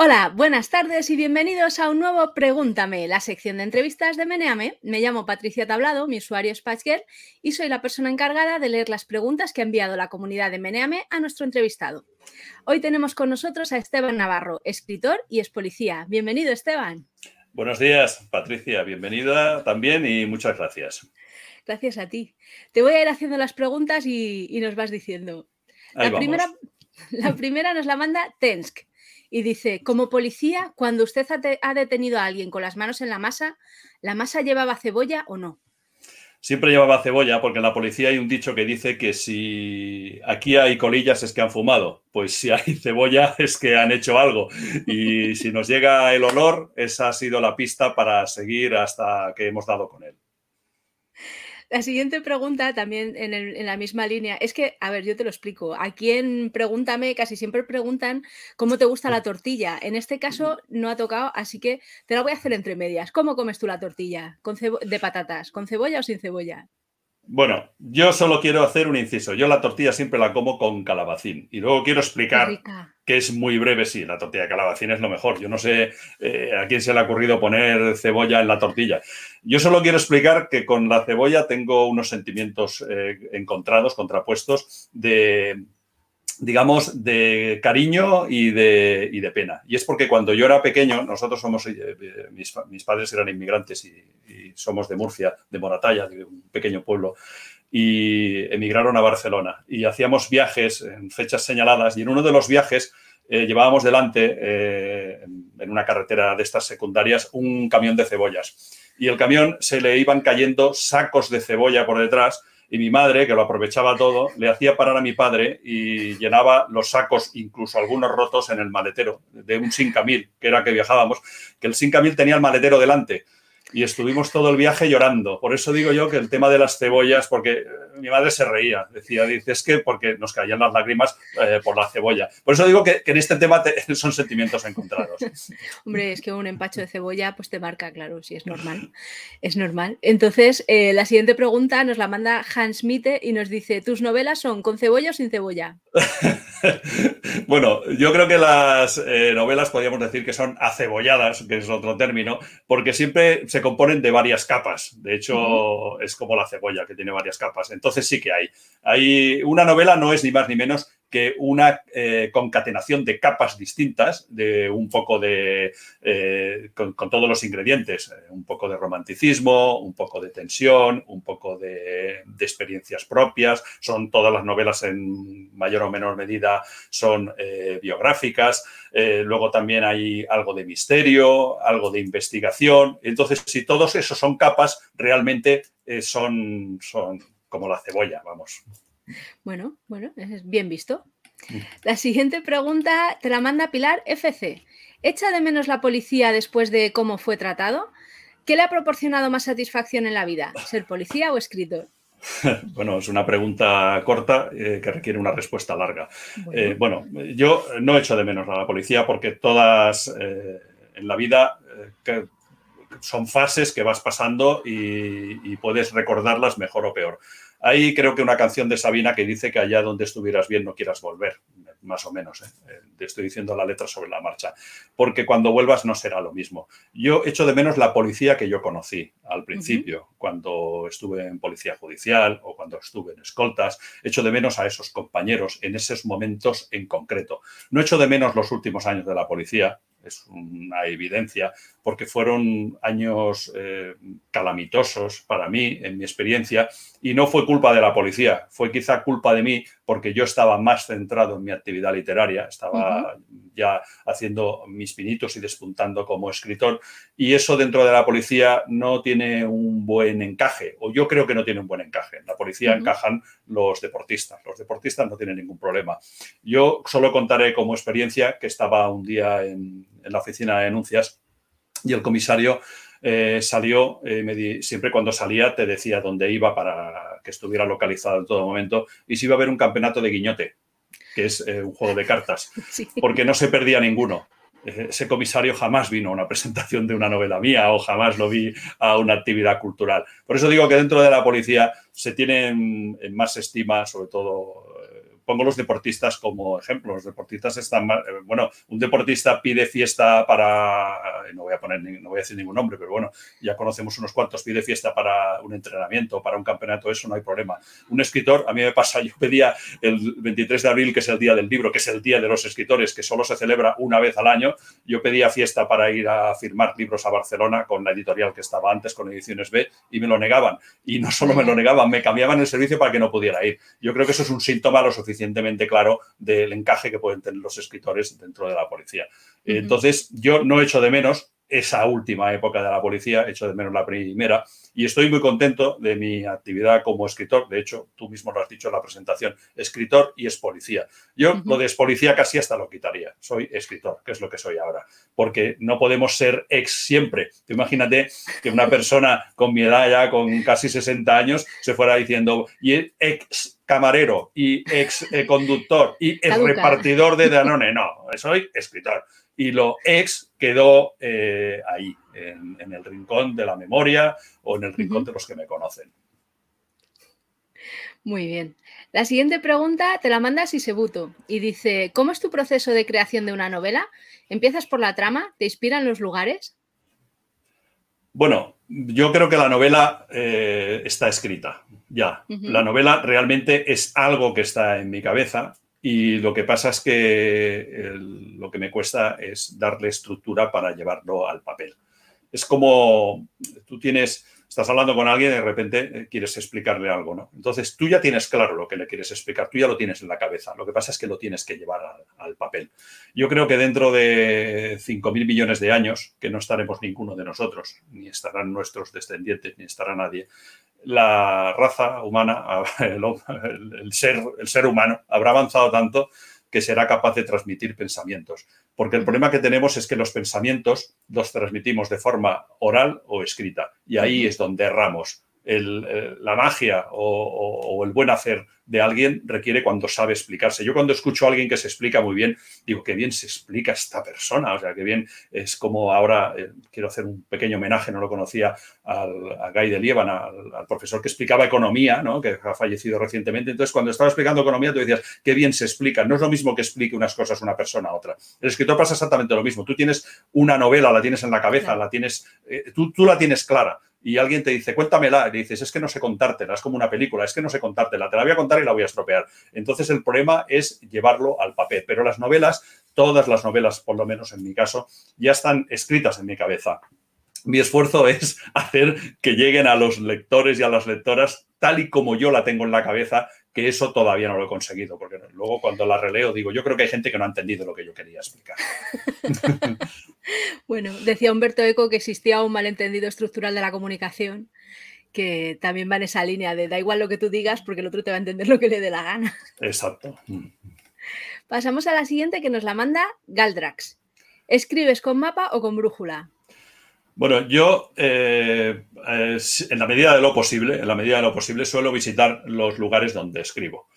Hola, buenas tardes y bienvenidos a un nuevo Pregúntame, la sección de entrevistas de Meneame. Me llamo Patricia Tablado, mi usuario es Patchgirl y soy la persona encargada de leer las preguntas que ha enviado la comunidad de Meneame a nuestro entrevistado. Hoy tenemos con nosotros a Esteban Navarro, escritor y es policía. Bienvenido, Esteban. Buenos días, Patricia. Bienvenida también y muchas gracias. Gracias a ti. Te voy a ir haciendo las preguntas y, nos vas diciendo. la primera, la primera nos la manda Tensk y dice, como policía, cuando usted ha, detenido a alguien con las manos en la masa, ¿la masa llevaba cebolla o no? Siempre llevaba cebolla porque en la policía hay un dicho que dice que si aquí hay colillas es que han fumado, pues si hay cebolla es que han hecho algo y si nos llega el olor, esa ha sido la pista para seguir hasta que hemos dado con él. La siguiente pregunta, también en, la misma línea, es que, a ver, yo te lo explico. Aquí en Pregúntame casi siempre preguntan cómo te gusta la tortilla. En este caso no ha tocado, así que te la voy a hacer entre medias. ¿Cómo comes tú la tortilla? ¿Con de patatas? ¿Con cebolla o sin cebolla? Bueno, yo solo quiero hacer un inciso. Yo la tortilla siempre la como con calabacín. Y luego quiero explicar que es muy breve. Sí, la tortilla de calabacín es lo mejor. Yo no sé eh, a quién se le ha ocurrido poner cebolla en la tortilla. Yo solo quiero explicar que con la cebolla tengo unos sentimientos eh, encontrados, contrapuestos, de, digamos, de cariño y de, de, pena. Y es porque cuando yo era pequeño, nosotros somos, eh, eh, mis, padres eran inmigrantes y, somos de Murcia, de Moratalla, de un pequeño pueblo, y emigraron a Barcelona. Y hacíamos viajes en fechas señaladas y en uno de los viajes eh, llevábamos delante, en una carretera de estas secundarias, un camión de cebollas. Y el camión se le iban cayendo sacos de cebolla por detrás y mi madre, que lo aprovechaba todo, le hacía parar a mi padre y llenaba los sacos, incluso algunos rotos, en el maletero de un Sincamil, que era que viajábamos, que el Sincamil tenía el maletero delante y estuvimos todo el viaje llorando. Por eso digo yo que el tema de las cebollas, porque eh, mi madre se reía, decía, dices que porque nos caían las lágrimas eh, por la cebolla. Por eso digo que, en este tema son sentimientos encontrados. Hombre, es que un empacho de cebolla pues te marca, claro, si es normal. Es normal. Entonces, eh, la siguiente pregunta nos la manda Hans Miete y nos dice, ¿tus novelas son con cebolla o sin cebolla? bueno, yo creo que las novelas podríamos decir que son acebolladas, que es otro término, porque siempre se se componen de varias capas. De hecho, es como la cebolla, que tiene varias capas. Entonces sí que hay. Hay una novela no es ni más ni menos que una eh, concatenación de capas distintas, de un poco de, eh, con, todos los ingredientes, eh, un poco de romanticismo, un poco de tensión, un poco de, experiencias propias, son todas las novelas en mayor o menor medida, son biográficas, luego también hay algo de misterio, algo de investigación, entonces si todos esos son capas, realmente son, son como la cebolla, vamos. Bueno, bueno, es bien visto. La siguiente pregunta te la manda Pilar FC. ¿Echa de menos la policía después de cómo fue tratado? ¿Qué le ha proporcionado más satisfacción en la vida? ¿Ser policía o escritor? Bueno, es una pregunta corta eh, que requiere una respuesta larga. Bueno. Eh, yo no echo de menos a la policía porque todas eh, en la vida son fases que vas pasando y, puedes recordarlas mejor o peor. Hay creo que una canción de Sabina que dice que allá donde estuvieras bien no quieras volver, más o menos. ¿eh? Eh, te estoy diciendo la letra sobre la marcha, porque cuando vuelvas no será lo mismo. Yo echo de menos la policía que yo conocí al principio, cuando estuve en policía judicial o cuando estuve en escoltas. Echo de menos a esos compañeros en esos momentos en concreto. No echo de menos los últimos años de la policía, es una evidencia, porque fueron años eh, calamitosos para mí, en mi experiencia, y no fue culpa de la policía, fue quizá culpa de mí, porque yo estaba más centrado en mi actividad literaria, estaba ya haciendo mis pinitos y despuntando como escritor, y eso dentro de la policía no tiene un buen encaje, o yo creo que no tiene un buen encaje. En la policía encajan los deportistas, los deportistas no tienen ningún problema. Yo solo contaré como experiencia que estaba un día en, la oficina de denuncias y el comisario eh, salió, eh, siempre cuando salía te decía dónde iba para que estuviera localizado en todo momento y si iba a haber un campeonato de guiñote, que es eh, un juego de cartas, porque no se perdía ninguno. Ese comisario jamás vino a una presentación de una novela mía o jamás lo vi a una actividad cultural. Por eso digo que dentro de la policía se tiene más estima, sobre todo pongo los deportistas como ejemplo. Los deportistas están, eh, bueno, un deportista pide fiesta para, no voy a poner, no voy a decir ningún nombre, pero bueno, ya conocemos unos cuantos, pide fiesta para un entrenamiento, para un campeonato, eso no hay problema. Un escritor, a mí me pasa, yo pedía el 23 de abril, que es el día del libro, que es el día de los escritores, que solo se celebra una vez al año, yo pedía fiesta para ir a firmar libros a Barcelona con la editorial que estaba antes, con Ediciones B, y me lo negaban. Y no solo me lo negaban, me cambiaban el servicio para que no pudiera ir. Yo creo que eso es un síntoma lo suficientemente claro del encaje que pueden tener los escritores dentro de la policía. Entonces, yo no echo de menos esa última época de la policía, hecho de menos la primera, y estoy muy contento de mi actividad como escritor. De hecho, tú mismo lo has dicho en la presentación, escritor y es policía. Yo lo de es policía casi hasta lo quitaría. Soy escritor, que es lo que soy ahora, porque no podemos ser ex siempre. imagínate que una persona con mi edad ya, con casi 60 años, se fuera diciendo, y ex camarero, y ex eh, conductor, y ex repartidor de Danone. No, soy escritor y lo ex quedó eh, ahí, en, el rincón de la memoria o en el rincón de los que me conocen. Muy bien. La siguiente pregunta te la manda Sisebuto y dice, ¿cómo es tu proceso de creación de una novela? ¿Empiezas por la trama? ¿Te inspiran los lugares? Bueno, yo creo que la novela eh, está escrita, ya. La novela realmente es algo que está en mi cabeza y lo que pasa es que lo que me cuesta es darle estructura para llevarlo al papel. Es como tú tienes, estás hablando con alguien y de repente eh, quieres explicarle algo, ¿no? Entonces tú ya tienes claro lo que le quieres explicar, tú ya lo tienes en la cabeza. Lo que pasa es que lo tienes que llevar al, papel. Yo creo que dentro de 5.000 millones de años, que no estaremos ninguno de nosotros, ni estarán nuestros descendientes, ni estará nadie, la raza humana, el, ser, el ser humano, habrá avanzado tanto que será capaz de transmitir pensamientos. Porque el problema que tenemos es que los pensamientos los transmitimos de forma oral o escrita. Y ahí es donde erramos. La magia o, el buen hacer de alguien requiere cuando sabe explicarse. Yo cuando escucho a alguien que se explica muy bien, digo, qué bien se explica esta persona, o sea, qué bien es como ahora, eh, quiero hacer un pequeño homenaje, no lo conocía, al, a Guy de Lieban, al, profesor que explicaba economía, ¿no? que ha fallecido recientemente. Entonces, cuando estaba explicando economía, tú decías, qué bien se explica. No es lo mismo que explique unas cosas una persona a otra. El escritor pasa exactamente lo mismo. Tú tienes una novela, la tienes en la cabeza, la tienes, eh, tú, tú la tienes clara y alguien te dice, cuéntamela, y dices, es que no sé contártela, es como una película, es que no sé contártela, te la voy a contar y la voy a estropear. Entonces el problema es llevarlo al papel, pero las novelas, todas las novelas, por lo menos en mi caso, ya están escritas en mi cabeza. Mi esfuerzo es hacer que lleguen a los lectores y a las lectoras tal y como yo la tengo en la cabeza que eso todavía no lo he conseguido, porque luego cuando la releo digo, yo creo que hay gente que no ha entendido lo que yo quería explicar. bueno, decía Humberto Eco que existía un malentendido estructural de la comunicación, que también va en esa línea de da igual lo que tú digas porque el otro te va a entender lo que le dé la gana. Exacto. Pasamos a la siguiente que nos la manda Galdrax. ¿Escribes con mapa o con brújula? Bueno, yo eh, en la medida de lo posible, en la medida de lo posible, suelo visitar los lugares donde escribo.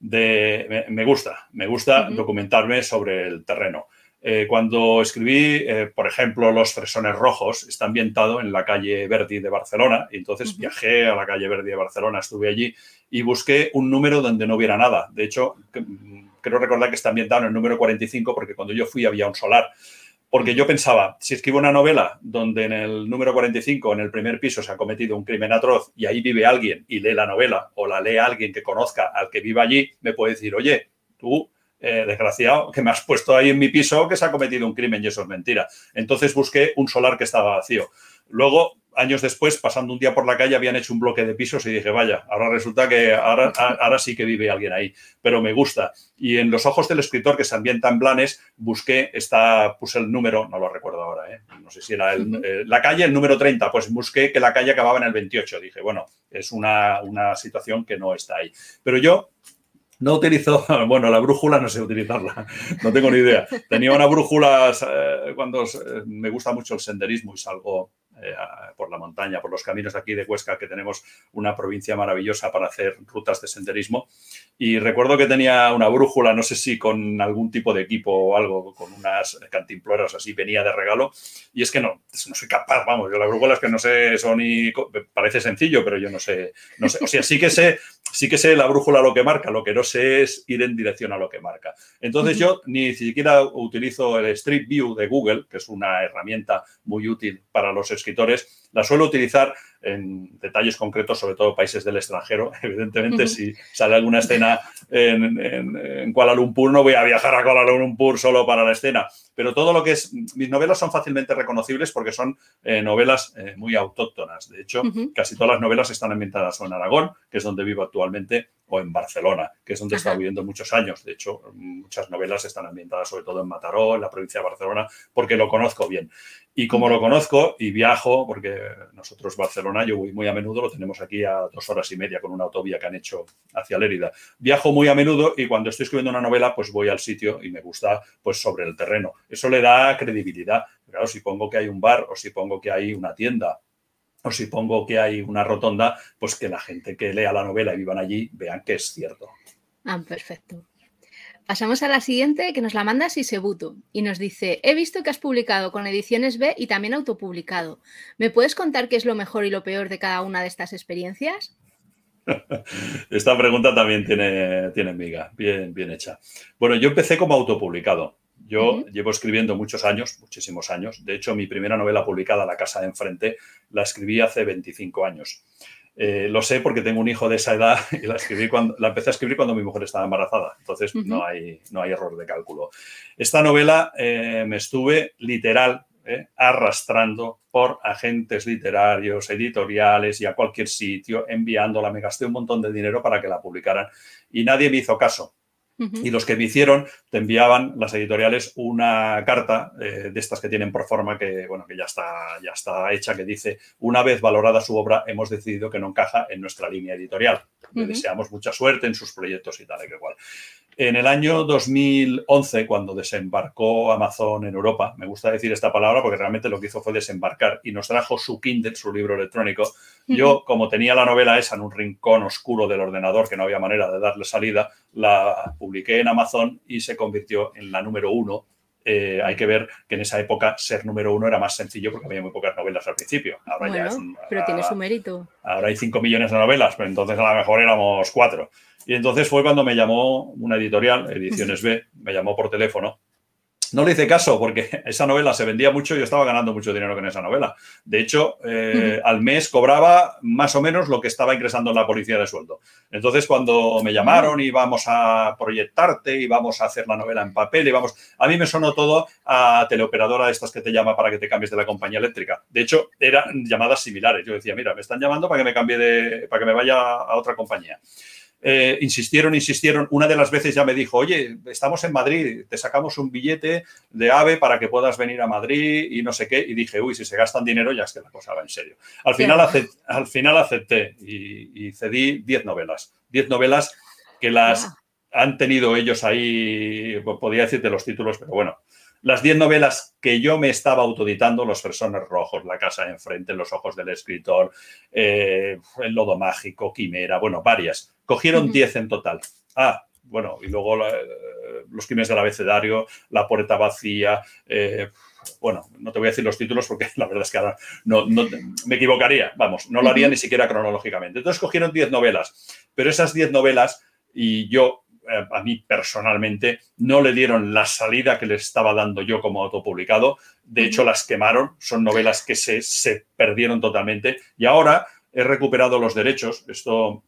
me, gusta, me gusta documentarme sobre el terreno. Eh, cuando escribí, eh, por ejemplo, Los Fresones Rojos, está ambientado en la calle Verdi de Barcelona, y entonces viajé a la calle Verdi de Barcelona, estuve allí y busqué un número donde no hubiera nada. De hecho, mm, creo recordar que está ambientado en el número 45 porque cuando yo fui había un solar. Porque yo pensaba, si escribo una novela donde en el número 45, en el primer piso, se ha cometido un crimen atroz y ahí vive alguien y lee la novela o la lee alguien que conozca al que viva allí, me puede decir, oye, tú, eh, desgraciado, que me has puesto ahí en mi piso que se ha cometido un crimen y eso es mentira. Entonces busqué un solar que estaba vacío. Luego años después, pasando un día por la calle, habían hecho un bloque de pisos y dije, vaya, ahora resulta que ahora, ahora sí que vive alguien ahí, pero me gusta. Y en los ojos del escritor que se ambienta en Blanes, busqué, está, puse el número, no lo recuerdo ahora, ¿eh? no sé si era eh, la calle, el número 30, pues busqué que la calle acababa en el 28. Dije, bueno, es una, una situación que no está ahí. Pero yo no utilizo, bueno, la brújula no sé utilizarla, no tengo ni idea. Tenía una brújula eh, cuando me gusta mucho el senderismo y salgo eh, por la montaña, por los caminos de aquí de Huesca, que tenemos una provincia maravillosa para hacer rutas de senderismo. Y recuerdo que tenía una brújula, no sé si con algún tipo de equipo o algo, con unas cantimploras así, venía de regalo. Y es que no, no soy capaz, vamos, yo las brújulas que no sé, son y parece sencillo, pero yo no sé, no sé. O sea, sí que sé, sí que sé la brújula lo que marca, lo que no sé es ir en dirección a lo que marca. Entonces yo ni siquiera utilizo el Street View de Google, que es una herramienta muy útil para los escritores, la suelo utilizar en detalles concretos, sobre todo países del extranjero. Evidentemente, si sale alguna escena en, Kuala Lumpur, no voy a viajar a Kuala Lumpur solo para la escena. Pero todo lo que es. Mis novelas son fácilmente reconocibles porque son eh, novelas eh, muy autóctonas. De hecho, casi todas las novelas están ambientadas en Aragón, que es donde vivo actualmente, o en Barcelona, que es donde he estado viviendo muchos años. De hecho, muchas novelas están ambientadas sobre todo en Mataró, en la provincia de Barcelona, porque lo conozco bien. Y como lo conozco y viajo, porque nosotros Barcelona, yo voy muy a menudo, lo tenemos aquí a dos horas y media con una autovía que han hecho hacia Lérida. Viajo muy a menudo y cuando estoy escribiendo una novela, pues voy al sitio y me gusta pues sobre el terreno. Eso le da credibilidad. Claro, si pongo que hay un bar o si pongo que hay una tienda o si pongo que hay una rotonda, pues que la gente que lea la novela y vivan allí vean que es cierto. Ah, perfecto. Pasamos a la siguiente que nos la manda Sisebuto y nos dice, he visto que has publicado con ediciones B y también autopublicado. ¿Me puedes contar qué es lo mejor y lo peor de cada una de estas experiencias? Esta pregunta también tiene, tiene miga, bien, bien hecha. Bueno, yo empecé como autopublicado. Yo llevo escribiendo muchos años, muchísimos años. De hecho, mi primera novela publicada, La casa de enfrente, la escribí hace 25 años. Eh, lo sé porque tengo un hijo de esa edad y la, escribí cuando, la empecé a escribir cuando mi mujer estaba embarazada. Entonces no, hay, no hay error de cálculo. Esta novela eh, me estuve literal eh, arrastrando por agentes literarios, editoriales y a cualquier sitio, enviándola. Me gasté un montón de dinero para que la publicaran y nadie me hizo caso. Y los que me hicieron te enviaban las editoriales una carta eh, de estas que tienen por forma que, bueno, que ya está, ya está hecha, que dice, una vez valorada su obra, hemos decidido que no encaja en nuestra línea editorial. Le deseamos mucha suerte en sus proyectos y tal y que cual. En el año 2011, cuando desembarcó Amazon en Europa, me gusta decir esta palabra porque realmente lo que hizo fue desembarcar y nos trajo su Kindle, su libro electrónico. Yo, como tenía la novela esa en un rincón oscuro del ordenador que no había manera de darle salida, la publiqué en Amazon y se convirtió en la número uno eh, hay que ver que en esa época ser número uno era más sencillo porque había muy pocas novelas al principio. Ahora ya es pero tiene su mérito. Ahora hay cinco millones de novelas, pero entonces a lo mejor éramos cuatro. Y entonces fue cuando me llamó una editorial, Ediciones B, me llamó por teléfono no le hice caso porque esa novela se vendía mucho y yo estaba ganando mucho dinero con esa novela. De hecho, eh, al mes cobraba más o menos lo que estaba ingresando en la policía de sueldo. Entonces, cuando me llamaron y vamos a proyectarte y vamos a hacer la novela en papel y vamos, a mí me sonó todo a teleoperadora de estas que te llama para que te cambies de la compañía eléctrica. De hecho, eran llamadas similares. Yo decía, mira, me están llamando para que me cambie de, para que me vaya a otra compañía. Eh, insistieron, insistieron. Una de las veces ya me dijo, oye, estamos en Madrid, te sacamos un billete de AVE para que puedas venir a Madrid y no sé qué. Y dije, uy, si se gastan dinero ya es que la cosa va en serio. Al final, acepté, al final acepté y, cedí 10 novelas. 10 novelas que las han tenido ellos ahí, podría decirte los títulos, pero bueno, las 10 novelas que yo me estaba autoditando, Los Personas Rojos, La Casa de Enfrente, Los Ojos del Escritor, eh, El Lodo Mágico, Quimera, bueno, varias. Cogieron 10 en total. Ah, bueno, y luego eh, Los Crímenes del Abecedario, La Puerta Vacía, eh, bueno, no te voy a decir los títulos porque la verdad es que ahora no, me equivocaría, vamos, no lo haría ni siquiera cronológicamente. Entonces cogieron 10 novelas, pero esas 10 novelas y yo a mí personalmente no le dieron la salida que le estaba dando yo como autopublicado. De hecho, las quemaron. Son novelas que se, se perdieron totalmente. Y ahora he recuperado los derechos. Esto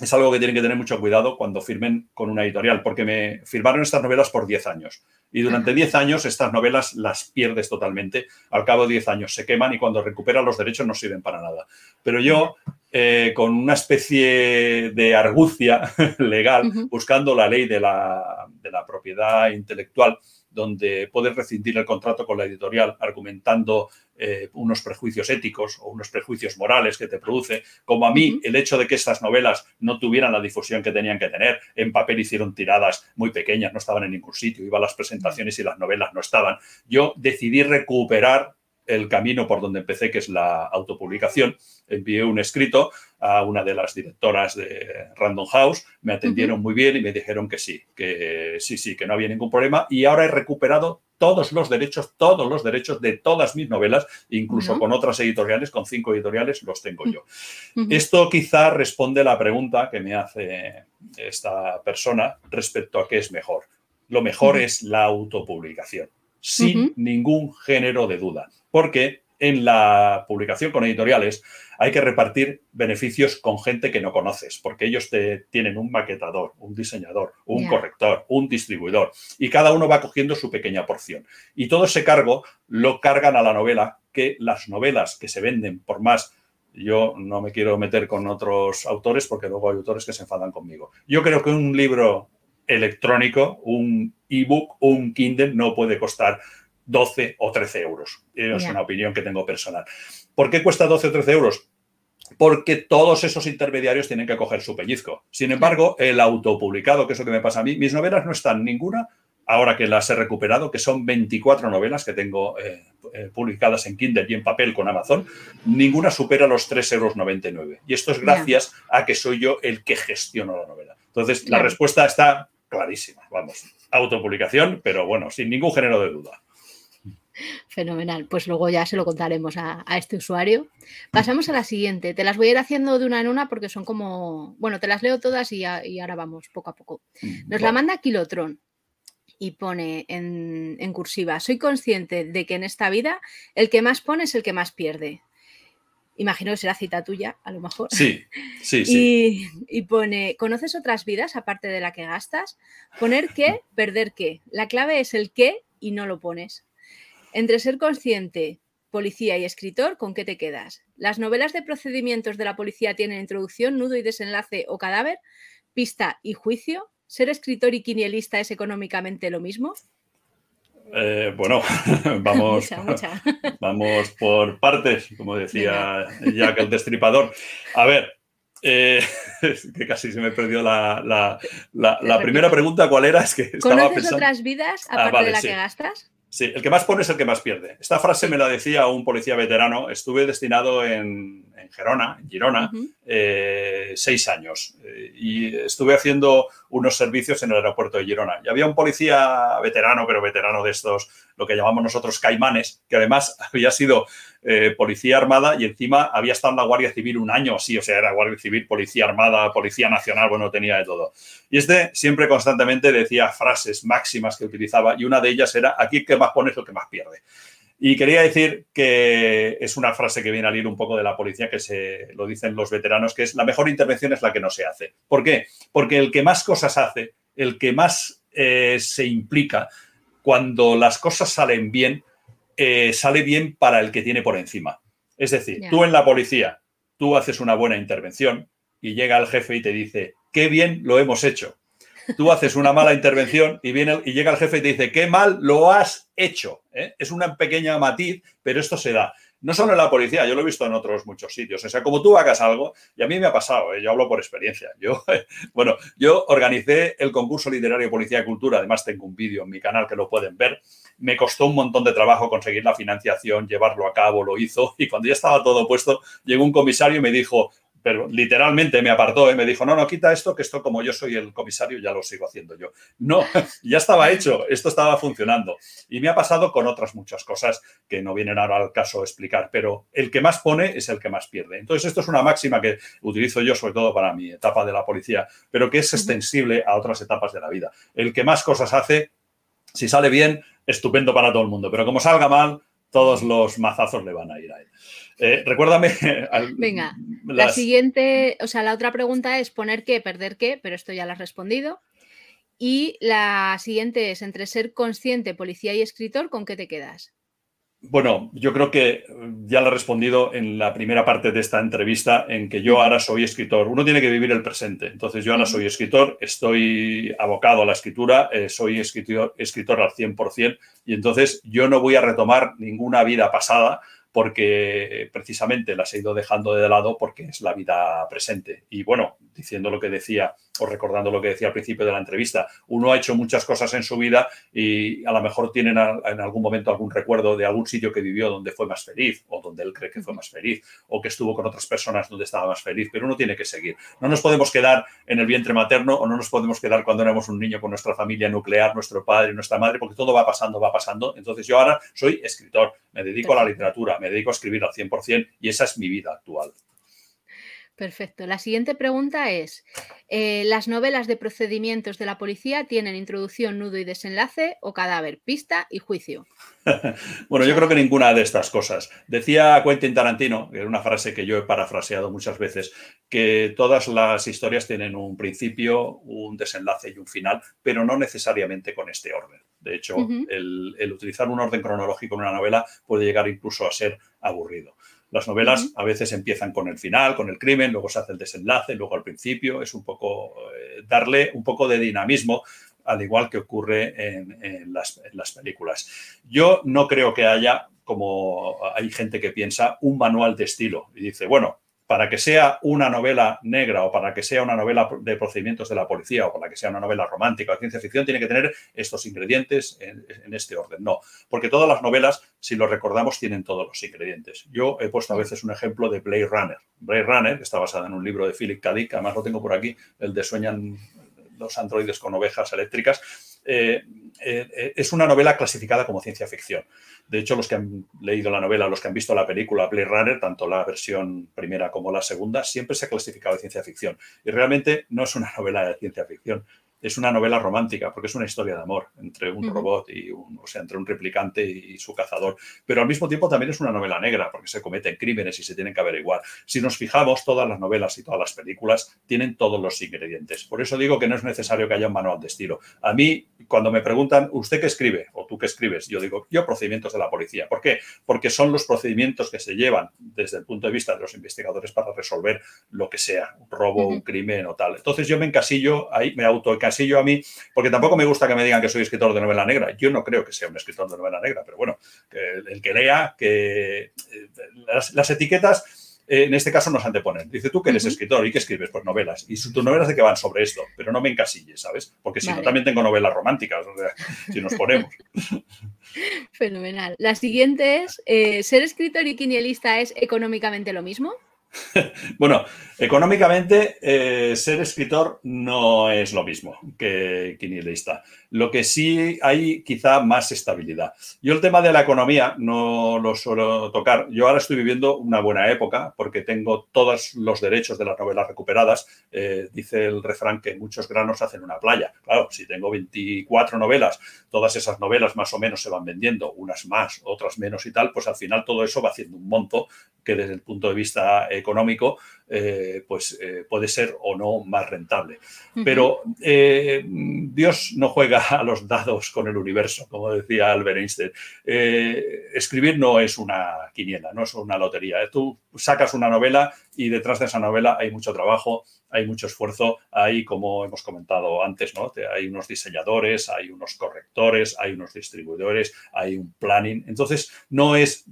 es algo que tienen que tener mucho cuidado cuando firmen con una editorial, porque me firmaron estas novelas por 10 años. Y durante 10 años estas novelas las pierdes totalmente. Al cabo de 10 años se queman y cuando recuperan los derechos no sirven para nada. Pero yo, eh, con una especie de argucia legal, buscando la ley de la, de la propiedad intelectual, donde puedes rescindir el contrato con la editorial argumentando eh, unos prejuicios éticos o unos prejuicios morales que te produce, como a mí el hecho de que estas novelas no tuvieran la difusión que tenían que tener, en papel hicieron tiradas muy pequeñas, no estaban en ningún sitio, iba a las presentaciones y las novelas no estaban, yo decidí recuperar el camino por donde empecé, que es la autopublicación. Envié un escrito a una de las directoras de Random House, me atendieron muy bien y me dijeron que sí, que sí, sí, que no había ningún problema. Y ahora he recuperado todos los derechos, todos los derechos de todas mis novelas, incluso con otras editoriales, con cinco editoriales, los tengo yo. Esto quizá responde a la pregunta que me hace esta persona respecto a qué es mejor. Lo mejor es la autopublicación, sin ningún género de duda, porque en la publicación con editoriales hay que repartir beneficios con gente que no conoces, porque ellos te tienen un maquetador, un diseñador, un corrector, un distribuidor, y cada uno va cogiendo su pequeña porción. Y todo ese cargo lo cargan a la novela, que las novelas que se venden por más yo no me quiero meter con otros autores porque luego hay autores que se enfadan conmigo. Yo creo que un libro electrónico, un ebook, un Kindle no puede costar 12 o 13 euros. Es una opinión que tengo personal. ¿Por qué cuesta 12 o 13 euros? Porque todos esos intermediarios tienen que coger su pellizco. Sin embargo, el autopublicado, que es lo que me pasa a mí, mis novelas no están ninguna, ahora que las he recuperado, que son 24 novelas que tengo eh, eh, publicadas en Kindle y en papel con Amazon, ninguna supera los 3,99 euros. Y esto es gracias a que soy yo el que gestiono la novela. Entonces, la respuesta está clarísima. Vamos, autopublicación, pero bueno, sin ningún género de duda. Fenomenal. Pues luego ya se lo contaremos a, este usuario. Pasamos a la siguiente. Te las voy a ir haciendo de una en una porque son como. Bueno, te las leo todas y, ahora vamos poco a poco. Mm, Nos la manda Kilotron y pone en, cursiva: Soy consciente de que en esta vida el que más pone es el que más pierde. Imagino que será cita tuya, a lo mejor. Sí, sí, sí. Y, y, pone, ¿conoces otras vidas aparte de la que gastas? Poner qué, perder qué. La clave es el qué y no lo pones. Entre ser consciente, policía y escritor, ¿con qué te quedas? ¿Las novelas de procedimientos de la policía tienen introducción, nudo y desenlace o cadáver? ¿Pista y juicio? ¿Ser escritor y quinielista es económicamente lo mismo? Eh, bueno, vamos, vamos por partes, como decía Jack el Destripador. A ver, eh, que casi se me perdió la, primera pregunta. ¿Cuál era? Es que estaba ¿Conoces otras vidas ah, aparte de la que gastas? Sí, el que más pone es el que más pierde. Esta frase me la decía un policía veterano. Estuve destinado en, Gerona, en Girona, eh, seis años. Eh, y estuve haciendo unos servicios en el aeropuerto de Girona. Y había un policía veterano, pero veterano de estos, lo que llamamos nosotros caimanes, que además había sido eh, policía armada y encima había estado en la Guardia Civil un año así, o sea, era Guardia Civil, Policía Armada, Policía Nacional, bueno, tenía de todo. Y este siempre constantemente decía frases máximas que utilizaba y una de ellas era, aquí que más pones lo que más pierde. Y quería decir que es una frase que viene al ir un poco de la policía, que se lo dicen los veteranos, que es la mejor intervención es la que no se hace. ¿Por qué? Porque el que más cosas hace, el que más eh, se implica, cuando las cosas salen bien, eh, sale bien para el que tiene por encima. Es decir, tú en la policía, tú haces una buena intervención y llega el jefe y te dice, qué bien lo hemos hecho. Tú haces una mala intervención y, viene, y llega el jefe y te dice, qué mal lo has hecho. ¿eh? Es una pequeña matiz, pero esto se da. No solo en la policía, yo lo he visto en otros muchos sitios. O sea, como tú hagas algo, y a mí me ha pasado, ¿eh? yo hablo por experiencia. Yo, bueno, yo organicé el concurso literario Policía y Cultura, además tengo un vídeo en mi canal que lo pueden ver. Me costó un montón de trabajo conseguir la financiación, llevarlo a cabo, lo hizo, y cuando ya estaba todo puesto, llegó un comisario y me dijo, pero literalmente me apartó y ¿eh? me dijo, no, no, quita esto, que esto como yo soy el comisario ya lo sigo haciendo yo. No, ya estaba hecho, esto estaba funcionando. Y me ha pasado con otras muchas cosas que no vienen ahora al caso explicar, pero el que más pone es el que más pierde. Entonces, esto es una máxima que utilizo yo sobre todo para mi etapa de la policía, pero que es extensible a otras etapas de la vida. El que más cosas hace, si sale bien, estupendo para todo el mundo, pero como salga mal, todos los mazazos le van a ir a él. Eh, recuérdame. Venga, la siguiente, o sea, la otra pregunta es poner qué, perder qué, pero esto ya lo has respondido. Y la siguiente es entre ser consciente, policía y escritor, ¿con qué te quedas? Bueno, yo creo que ya lo he respondido en la primera parte de esta entrevista, en que yo ahora soy escritor. Uno tiene que vivir el presente. Entonces, yo ahora soy escritor, estoy abocado a la escritura, eh, soy escritor, escritor al 100%, y entonces yo no voy a retomar ninguna vida pasada porque precisamente las he ido dejando de lado porque es la vida presente. Y bueno, diciendo lo que decía o recordando lo que decía al principio de la entrevista, uno ha hecho muchas cosas en su vida y a lo mejor tienen en algún momento algún recuerdo de algún sitio que vivió donde fue más feliz o donde él cree que fue más feliz o que estuvo con otras personas donde estaba más feliz, pero uno tiene que seguir. No nos podemos quedar en el vientre materno o no nos podemos quedar cuando éramos un niño con nuestra familia nuclear, nuestro padre y nuestra madre, porque todo va pasando, va pasando. Entonces yo ahora soy escritor, me dedico a la literatura, me dedico a escribir al 100% y esa es mi vida actual. Perfecto. La siguiente pregunta es, eh, ¿las novelas de procedimientos de la policía tienen introducción, nudo y desenlace o cadáver, pista y juicio? bueno, yo creo que ninguna de estas cosas. Decía Quentin Tarantino, que es una frase que yo he parafraseado muchas veces, que todas las historias tienen un principio, un desenlace y un final, pero no necesariamente con este orden. De hecho, el utilizar un orden cronológico en una novela puede llegar incluso a ser aburrido. Las novelas a veces empiezan con el final, con el crimen, luego se hace el desenlace, luego al principio. Es un poco eh, darle un poco de dinamismo, al igual que ocurre en, las, en las películas. Yo no creo que haya, como hay gente que piensa, un manual de estilo y dice, bueno, para que sea una novela negra o para que sea una novela de procedimientos de la policía o para que sea una novela romántica o de ciencia ficción, tiene que tener estos ingredientes en, este orden. No, porque todas las novelas, si lo recordamos, tienen todos los ingredientes. Yo he puesto a veces un ejemplo de Blade Runner. Blade Runner, que está basada en un libro de Philip K. Dick, además lo tengo por aquí, el de Sueñan los androides con ovejas eléctricas. Eh, eh, es una novela clasificada como ciencia ficción. De hecho, los que han leído la novela, los que han visto la película Blade Runner, tanto la versión primera como la segunda, siempre se ha clasificado de ciencia ficción. Y realmente no es una novela de ciencia ficción, es una novela romántica, porque es una historia de amor entre un robot y un, o sea, entre un replicante y su cazador. Pero al mismo tiempo también es una novela negra, porque se cometen crímenes y se tienen que averiguar. Si nos fijamos, todas las novelas y todas las películas tienen todos los ingredientes. Por eso digo que no es necesario que haya un manual de estilo. A mí, cuando me preguntan, ¿usted qué escribe? ¿O tú qué escribes? Yo digo, yo procedimientos de la policía. ¿Por qué? Porque son los procedimientos que se llevan desde el punto de vista de los investigadores para resolver lo que sea, un robo, un crimen o tal. Entonces yo me encasillo ahí, me autoencasillo yo a mí, porque tampoco me gusta que me digan que soy escritor de novela negra. Yo no creo que sea un escritor de novela negra, pero bueno, el que lea, que eh, las, etiquetas eh, en este caso nos anteponen. Dice, tú que eres escritor y que escribes, pues novelas. Y tus novelas de qué van sobre esto, pero no me encasilles, ¿sabes? Porque si no, también tengo novelas románticas, o sea, si nos ponemos. Fenomenal. La siguiente es, eh, ¿ser escritor y quinielista es económicamente lo mismo? bueno, económicamente eh, ser escritor no es lo mismo que quinielista. Lo que sí hay quizá más estabilidad. Yo el tema de la economía no lo suelo tocar. Yo ahora estoy viviendo una buena época porque tengo todos los derechos de las novelas recuperadas. Eh, dice el refrán que muchos granos hacen una playa. Claro, si tengo 24 novelas, todas esas novelas más o menos se van vendiendo, unas más, otras menos y tal, pues al final todo eso va haciendo un monto que desde el punto de vista económico eh, pues eh, puede ser o no más rentable. Pero eh, Dios no juega a los dados con el universo, como decía Albert Einstein. escribir no es una quiniela, no es una lotería. Tú sacas una novela y detrás de esa novela hay mucho trabajo, hay mucho esfuerzo, hay, como hemos comentado antes, ¿no? hay unos diseñadores, hay unos correctores, hay unos distribuidores, hay un planning. Entonces, no es,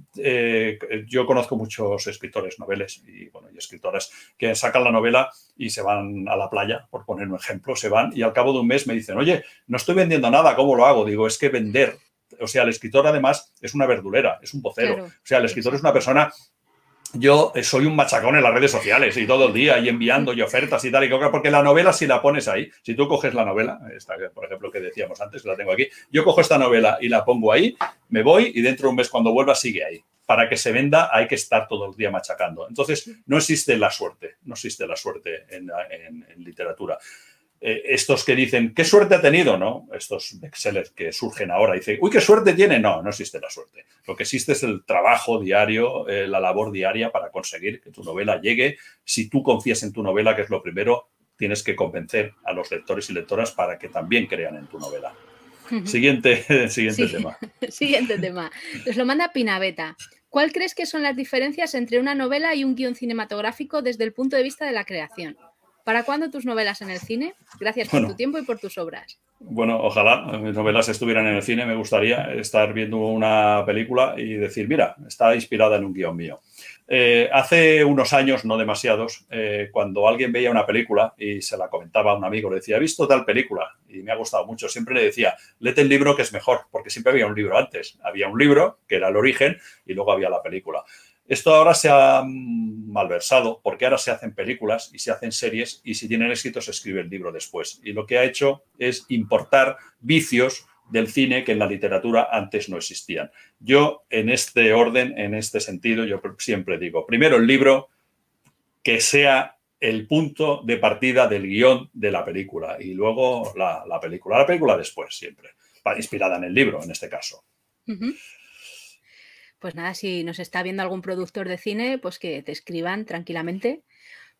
yo conozco muchos escritores noveles y, bueno, y escritoras que sacan la novela y se van a la playa, por poner un ejemplo, se van y al cabo de un mes me dicen, oye, no estoy vendiendo nada, ¿cómo lo hago? Digo, es que vender. O sea, el escritor además es una verdulera, es un vocero. O sea, el escritor es una persona yo soy un machacón en las redes sociales y todo el día y enviando y ofertas y tal y tal, porque la novela si la pones ahí, si tú coges la novela, esta por ejemplo que decíamos antes, la tengo aquí, yo cojo esta novela y la pongo ahí, me voy y dentro de un mes cuando vuelva sigue ahí para que se venda hay que estar todo el día machacando. Entonces, no existe la suerte, no existe la suerte en, literatura. Eh, estos que dicen, ¿qué suerte ha tenido? ¿no? Estos bestsellers que surgen ahora, dicen, uy, ¿qué suerte tiene? No, no existe la suerte. Lo que existe es el trabajo diario, eh, la labor diaria para conseguir que tu novela llegue. Si tú confías en tu novela, que es lo primero, tienes que convencer a los lectores y lectoras para que también crean en tu novela. Siguiente, siguiente tema. siguiente tema. Nos lo manda Pinaveta. ¿Cuál crees que son las diferencias entre una novela y un guion cinematográfico desde el punto de vista de la creación? ¿Para cuándo tus novelas en el cine? Gracias por tu tiempo y por tus obras. Bueno, ojalá mis novelas estuvieran en el cine. Me gustaría estar viendo una película y decir, mira, está inspirada en un guion mío. Eh, hace unos años, no demasiados, eh, cuando alguien veía una película y se la comentaba a un amigo, le decía, he visto tal película y me ha gustado mucho, siempre le decía, léete el libro que es mejor, porque siempre había un libro antes. Había un libro, que era el origen, y luego había la película. Esto ahora se ha malversado porque ahora se hacen películas y se hacen series y si tienen éxito se escribe el libro después. Y lo que ha hecho es importar vicios del cine que en la literatura antes no existían. Yo en este orden, en este sentido, yo siempre digo, primero el libro que sea el punto de partida del guion de la película y luego la, película. La película después, siempre, inspirada en el libro, en este caso pues nada, si nos está viendo algún productor de cine, pues que te escriban tranquilamente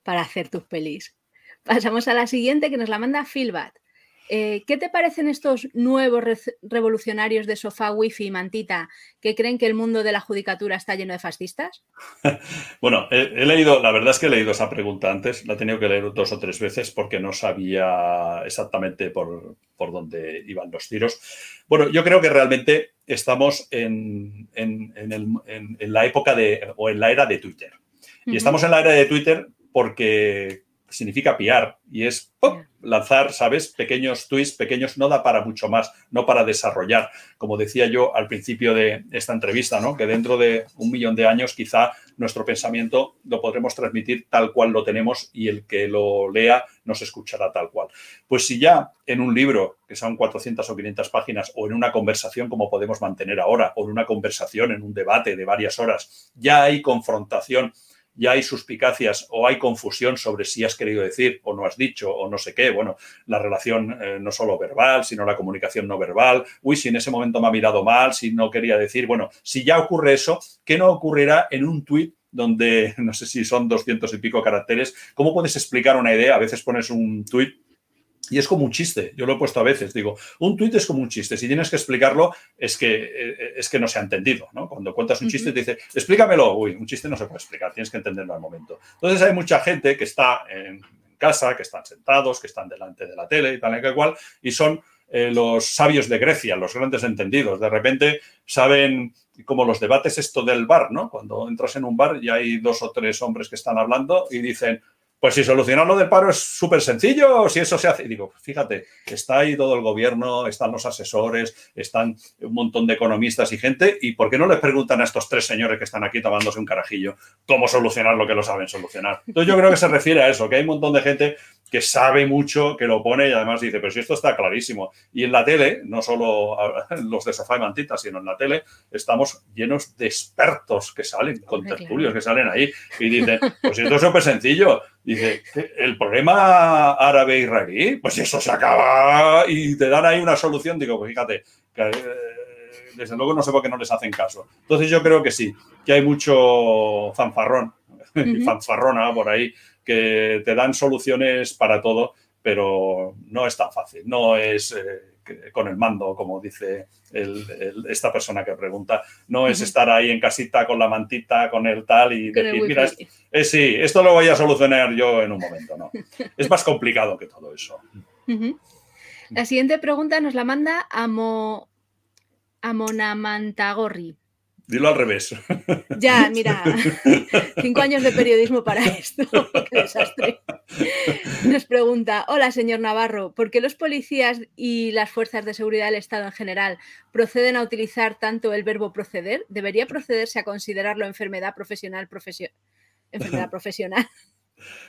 para hacer tus pelis. Pasamos a la siguiente que nos la manda Philbat. Eh, ¿Qué te parecen estos nuevos revolucionarios de sofá, wifi y mantita que creen que el mundo de la judicatura está lleno de fascistas? bueno, he, leído, la verdad es que he leído esa pregunta antes, la he tenido que leer dos o tres veces porque no sabía exactamente por, por dónde iban los tiros. Bueno, yo creo que realmente estamos en, la época de, o en la era de Twitter. Y estamos en la era de Twitter porque significa piar y es lanzar, ¿sabes? Pequeños tweets, pequeños, no da para mucho más, no para desarrollar. Como decía yo al principio de esta entrevista, ¿no? Que dentro de un millón de años quizá nuestro pensamiento lo podremos transmitir tal cual lo tenemos y el que lo lea nos escuchará tal cual. Pues si ya en un libro, que son 400 o 500 páginas, o en una conversación como podemos mantener ahora, o en una conversación, en un debate de varias horas, ya hay confrontación ya hay suspicacias o hay confusión sobre si has querido decir o no has dicho o no sé qué. Bueno, la relación eh, no solo verbal, sino la comunicación no verbal. Uy, si en ese momento me ha mirado mal, si no quería decir. Bueno, si ya ocurre eso, ¿qué no ocurrirá en un tuit donde no sé si son doscientos y pico caracteres? ¿Cómo puedes explicar una idea? A veces pones un tuit y es como un chiste, yo lo he puesto a veces, digo, un tuit es como un chiste, si tienes que explicarlo es que, eh, es que no se ha entendido, ¿no? Cuando cuentas un chiste te dice, explícamelo, uy, un chiste no se puede explicar, tienes que entenderlo al momento. Entonces hay mucha gente que está en casa, que están sentados, que están delante de la tele y tal y cual, y son eh, los sabios de Grecia, los grandes entendidos. De repente saben como los debates esto del bar, ¿no? Cuando entras en un bar y hay dos o tres hombres que están hablando y dicen, pues si solucionar lo del paro es súper sencillo, si eso se hace. Y digo, fíjate, está ahí todo el gobierno, están los asesores, están un montón de economistas y gente. ¿Y por qué no les preguntan a estos tres señores que están aquí tomándose un carajillo cómo solucionar lo que lo saben solucionar? Entonces yo creo que se refiere a eso, que hay un montón de gente que sabe mucho, que lo pone y además dice, pero si esto está clarísimo. Y en la tele, no solo los de sofá y mantita, sino en la tele, estamos llenos de expertos que salen, con tertulios que salen ahí y dicen, pues esto es súper sencillo. Dice, el problema árabe-israelí, pues eso se acaba y te dan ahí una solución. Digo, pues fíjate, eh, desde luego no sé por qué no les hacen caso. Entonces yo creo que sí, que hay mucho fanfarrón, fanfarrona por ahí que te dan soluciones para todo, pero no es tan fácil, no es eh, con el mando, como dice esta persona que pregunta, no es estar ahí en casita con la mantita, con el tal y decir, mira, eh, sí, esto lo voy a solucionar yo en un momento, no. es más complicado que todo eso. La siguiente pregunta nos la manda Amo, Amonamantagorri. Dilo al revés. Ya, mira, cinco años de periodismo para esto. Qué desastre. Nos pregunta, hola señor Navarro, ¿por qué los policías y las fuerzas de seguridad del Estado en general proceden a utilizar tanto el verbo proceder? ¿Debería procederse a considerarlo enfermedad profesional, enfermedad profesional?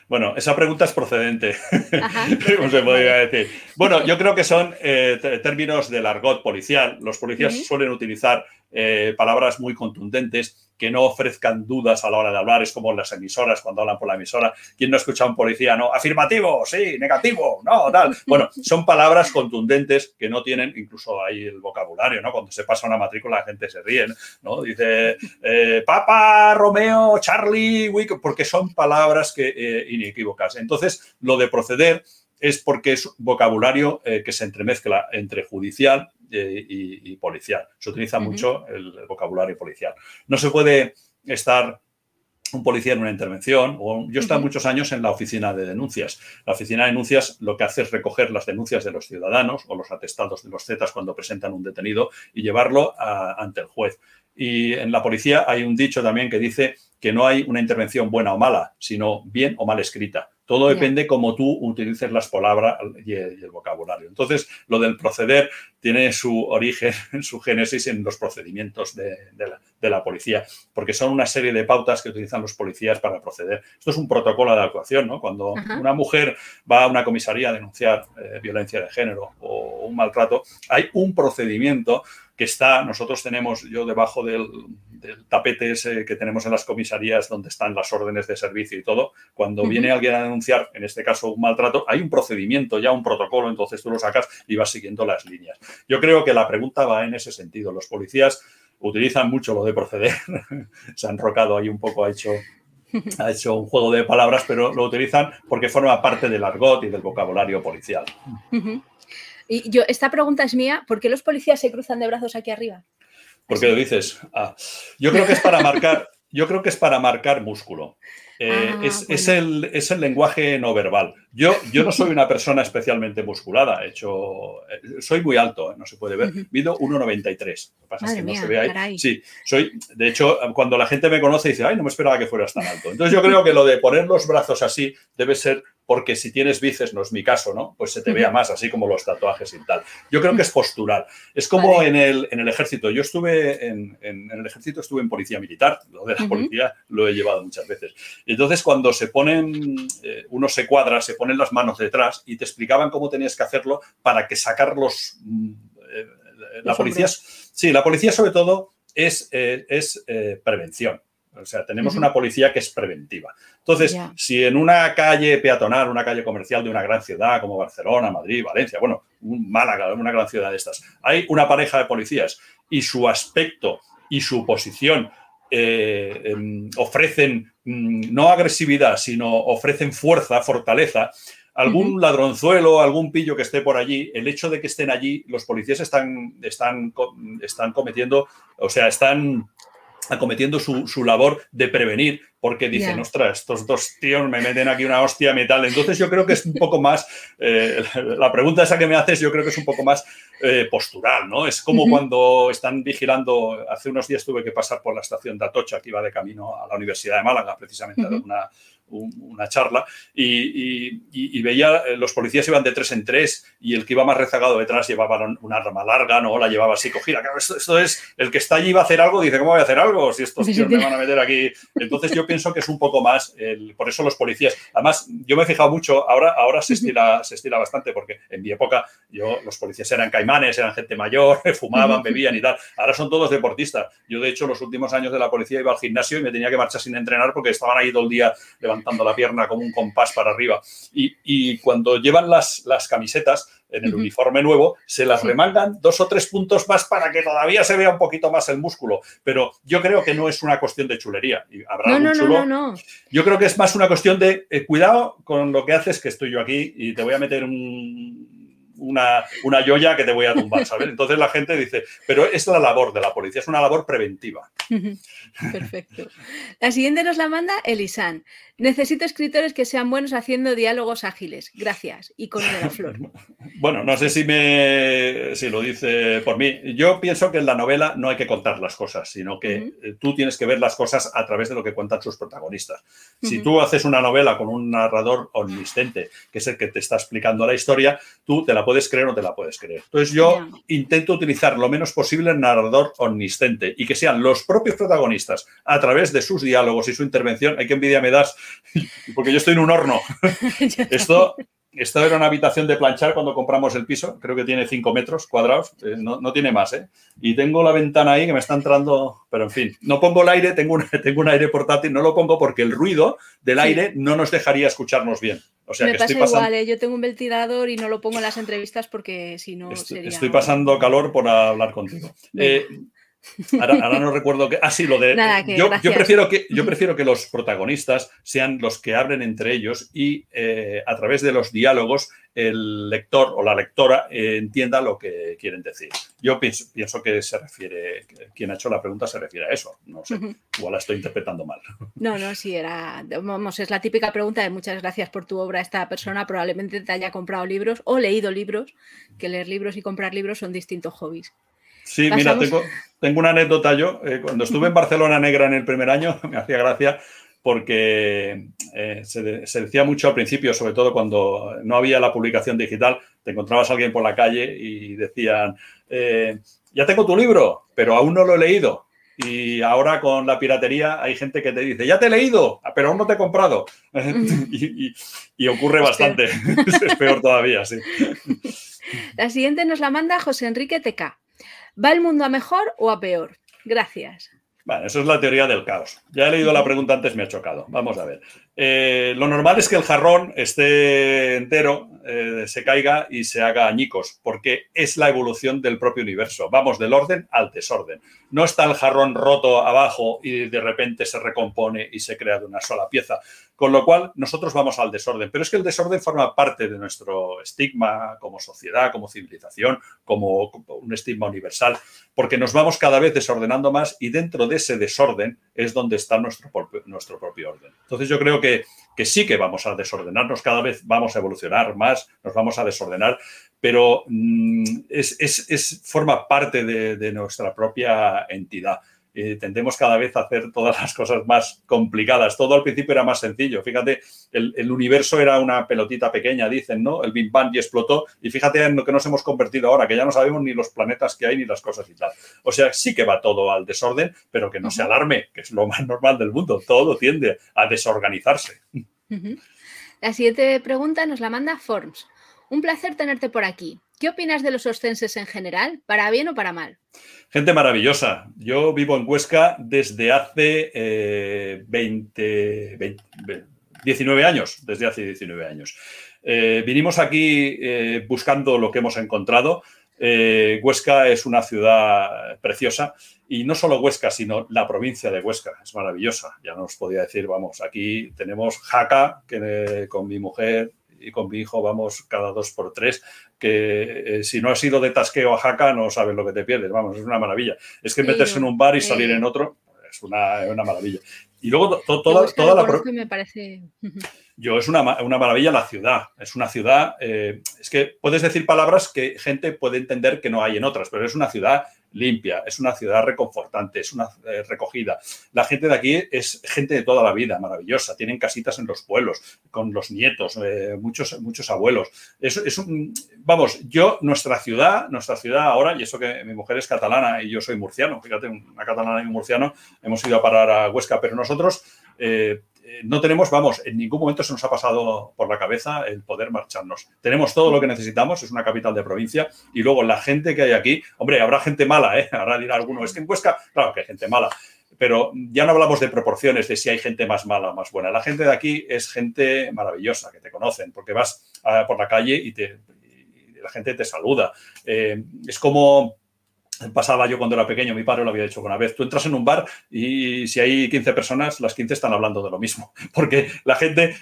Bueno, esa pregunta es procedente. se podría decir? Bueno, yo creo que son eh, términos del argot policial. Los policías suelen utilizar eh, palabras muy contundentes que no ofrezcan dudas a la hora de hablar. Es como las emisoras cuando hablan por la emisora. ¿Quién no escucha a un policía? No, afirmativo, sí, negativo, no, tal. Bueno, son palabras contundentes que no tienen, incluso hay el vocabulario, ¿no? Cuando se pasa una matrícula la gente se ríe, ¿no? Dice eh, Papa, Romeo, Charlie, Wick, porque son palabras que eh, inequívocas. Entonces, lo de proceder es porque es vocabulario que se entremezcla entre judicial y, policial. Se utiliza mucho el, vocabulario policial. No se puede estar un policía en una intervención, o yo he estado muchos años en la oficina de denuncias. La oficina de denuncias lo que hace es recoger las denuncias de los ciudadanos o los atestados de los Zetas cuando presentan un detenido y llevarlo ante el juez. Y en la policía hay un dicho también que dice que no hay una intervención buena o mala, sino bien o mal escrita. Todo depende cómo tú utilices las palabras y el, vocabulario. Entonces, lo del proceder tiene su origen, su génesis en los procedimientos de, la, policía, porque son una serie de pautas que utilizan los policías para proceder. Esto es un protocolo de actuación, ¿no? Cuando una mujer va a una comisaría a denunciar eh, violencia de género o un maltrato, hay un procedimiento que está, nosotros tenemos, yo debajo del, tapete ese que tenemos en las comisarías donde están las órdenes de servicio y todo, cuando viene alguien a denunciar, en este caso un maltrato, hay un procedimiento, ya un protocolo, entonces tú lo sacas y vas siguiendo las líneas. Yo creo que la pregunta va en ese sentido. Los policías utilizan mucho lo de proceder, se han rocado ahí un poco, ha hecho ha hecho un juego de palabras, pero lo utilizan porque forma parte del argot y del vocabulario policial. Y yo, esta pregunta es mía, ¿por qué los policías se cruzan de brazos aquí arriba? ¿Por qué lo dices? Ah, yo creo que es para marcar, yo creo que es para marcar músculo. Eh, ah, es, el, es, el, lenguaje no verbal. Yo, yo no soy una persona especialmente musculada, hecho, eh, soy muy alto, eh, no se puede ver, mido 1,93. Lo que pasa es que no se ve ahí. Sí, soy, de hecho, cuando la gente me conoce dice, ay, no me esperaba que fueras tan alto. Entonces yo creo que lo de poner los brazos así debe ser porque si tienes bíceps, no es mi caso, ¿no? Pues se te vea más, así como los tatuajes y tal. Yo creo que es postural. Es como en, el, en el ejército. Yo estuve en, en, el ejército, estuve en policía militar. Lo de la policía lo he llevado muchas veces. Entonces, cuando se ponen, eh, uno se cuadra, se ponen las manos detrás y te explicaban cómo tenías que hacerlo para que sacar los. Mm, eh, la policía. Sí, la policía, sobre todo, es, eh, es prevención. O sea, tenemos una policía que es preventiva. Entonces, si en una calle peatonal, una calle comercial de una gran ciudad como Barcelona, Madrid, Valencia, bueno, Málaga, una gran ciudad de estas, hay una pareja de policías y su aspecto y su posición eh, em, ofrecen mm, no agresividad, sino ofrecen fuerza, fortaleza, algún ladronzuelo, algún pillo que esté por allí, el hecho de que estén allí, los policías están, están, están cometiendo, o sea, están acometiendo su, su, labor de prevenir, porque dicen, ostras, estos dos tíos me meten aquí una hostia metal. Entonces yo creo que es un poco más, eh, la pregunta esa que me haces yo creo que es un poco más eh, postural, ¿no? Es como cuando están vigilando, hace unos días tuve que pasar por la estación de Atocha, que iba de camino a la Universidad de Málaga, precisamente a una, una charla y, veía, eh, los policías iban de tres en tres y el que iba más rezagado detrás llevaba una arma larga, ¿no? La llevaba así cogida. esto, es, el que está allí va a hacer algo, dice, ¿cómo voy a hacer algo? Si estos tíos me van a meter aquí. Entonces yo pienso que es un poco más, por eso los policías. Además, yo me he fijado mucho, ahora, ahora se, estila, se estila bastante porque en mi época yo, los policías eran caimanes, eran gente mayor, fumaban, bebían y tal. Ahora son todos deportistas. Yo, de hecho, los últimos años de la policía iba al gimnasio y me tenía que marchar sin entrenar porque estaban ahí todo el día levantando la pierna como un compás para arriba. Y, cuando llevan las, las camisetas en el uniforme nuevo, se las remangan dos o tres puntos más para que todavía se vea un poquito más el músculo. Pero yo creo que no es una cuestión de chulería. Habrá no, chulo. no, Yo creo que es más una cuestión de eh, cuidado con lo que haces, que estoy yo aquí y te voy a meter un una, una joya que te voy a tumbar, ¿sabes? Entonces la gente dice, pero es la labor de la policía, es una labor preventiva. Perfecto. La siguiente nos la manda Elisan. Necesito escritores que sean buenos haciendo diálogos ágiles. Gracias. Y con la flor. Bueno, no sé si me si lo dice por mí. Yo pienso que en la novela no hay que contar las cosas, sino que tú tienes que ver las cosas a través de lo que cuentan sus protagonistas. Si tú haces una novela con un narrador omnisciente, que es el que te está explicando la historia, tú te la puedes creer o te la puedes creer. Entonces yo intento utilizar lo menos posible el narrador omnisciente y que sean los propios protagonistas a través de sus diálogos y su intervención. Hay que envidia me das porque yo estoy en un horno. Esto, esto era una habitación de planchar cuando compramos el piso, creo que tiene 5 metros cuadrados, eh, no, tiene más, ¿eh? Y tengo la ventana ahí que me está entrando, pero en fin, no pongo el aire, tengo un, tengo un aire portátil, no lo pongo porque el ruido del aire no nos dejaría escucharnos bien. O sea, me pasa igual, ¿eh? yo tengo un ventilador y no lo pongo en las entrevistas porque si no estoy, Estoy pasando calor por hablar contigo. Ahora, no recuerdo que. Ah, sí, lo de. yo, prefiero que, yo prefiero que los protagonistas sean los que hablen entre ellos y eh, a través de los diálogos el lector o la lectora eh, entienda lo que quieren decir. Yo pienso, que se refiere, quien ha hecho la pregunta se refiere a eso. No sé, igual la estoy interpretando mal. No, no, sí, era. Vamos, es la típica pregunta de muchas gracias por tu obra. Esta persona probablemente te haya comprado libros o leído libros, que leer libros y comprar libros son distintos hobbies. Sí, mira, tengo, tengo, una anécdota yo. Eh, cuando estuve en Barcelona Negra en el primer año, me hacía gracia porque eh, se, decía mucho al principio, sobre todo cuando no había la publicación digital, te encontrabas a alguien por la calle y decían, eh, ya tengo tu libro, pero aún no lo he leído. Y ahora con la piratería hay gente que te dice, ya te he leído, pero aún no te he comprado. y, ocurre bastante. es peor todavía, sí. La siguiente nos la manda José Enrique TK. ¿Va el mundo a mejor o a peor? Gracias. Bueno, eso es la teoría del caos. Ya he leído la pregunta antes, me ha chocado. Vamos a ver. Eh, lo normal es que el jarrón esté entero, eh, se caiga y se haga añicos, porque es la evolución del propio universo. Vamos del orden al desorden. No está el jarrón roto abajo y de repente se recompone y se crea de una sola pieza. Con lo cual, nosotros vamos al desorden. Pero es que el desorden forma parte de nuestro estigma como sociedad, como civilización, como un estigma universal, porque nos vamos cada vez desordenando más y dentro de ese desorden es donde está nuestro, nuestro propio orden. Entonces yo creo que, que sí que vamos a desordenarnos, cada vez vamos a evolucionar más, nos vamos a desordenar, pero mm, es, es, forma parte de nuestra propia entidad. Eh, tendemos cada vez a hacer todas las cosas más complicadas. Todo al principio era más sencillo. Fíjate, el, universo era una pelotita pequeña, dicen, ¿no? El Big Bang y explotó. Y fíjate en lo que nos hemos convertido ahora, que ya no sabemos ni los planetas que hay ni las cosas y tal. O sea, sí que va todo al desorden, pero que no se alarme, que es lo más normal del mundo. Todo tiende a desorganizarse. La siguiente pregunta nos la manda Forms. Un placer tenerte por aquí. ¿Qué opinas de los ostenses en general, para bien o para mal? Gente maravillosa. Yo vivo en Huesca desde hace 20, eh, 19 años, desde hace 19 años. Eh, vinimos aquí eh, buscando lo que hemos encontrado. Huesca es una ciudad preciosa y no solo Huesca, sino la provincia de Huesca. Es maravillosa. Ya nos podía decir, vamos, aquí tenemos Jaca, que con mi mujer y con mi hijo vamos cada dos por tres, que eh, si no has ido de tasqueo a Jaca no sabes lo que te pierdes, vamos, es una maravilla. Es que meterse en un bar y salir en otro es una, una maravilla. Y luego toda, toda la... Me parece... Yo, es una, una, maravilla la ciudad. Es una ciudad, eh, es que puedes decir palabras que gente puede entender que no hay en otras, pero es una ciudad limpia, es una ciudad reconfortante, es una eh, recogida. La gente de aquí es gente de toda la vida, maravillosa. Tienen casitas en los pueblos, con los nietos, eh, muchos, muchos abuelos. Es, es un, vamos, yo, nuestra ciudad, nuestra ciudad ahora, y eso que mi mujer es catalana y yo soy murciano, fíjate, una catalana y un murciano, hemos ido a parar a Huesca, pero nosotros eh, no tenemos, vamos, en ningún momento se nos ha pasado por la cabeza el poder marcharnos. Tenemos todo lo que necesitamos, es una capital de provincia, y luego la gente que hay aquí, hombre, habrá gente mala, ¿eh? Ahora dirá alguno, es que en Huesca, claro que hay gente mala, pero ya no hablamos de proporciones, de si hay gente más mala o más buena. La gente de aquí es gente maravillosa, que te conocen, porque vas por la calle y, la gente te saluda. Eh, es como Pasaba yo cuando era pequeño, mi padre lo había dicho una vez. Tú entras en un bar y si hay 15 personas, las 15 están hablando de lo mismo. Porque la gente.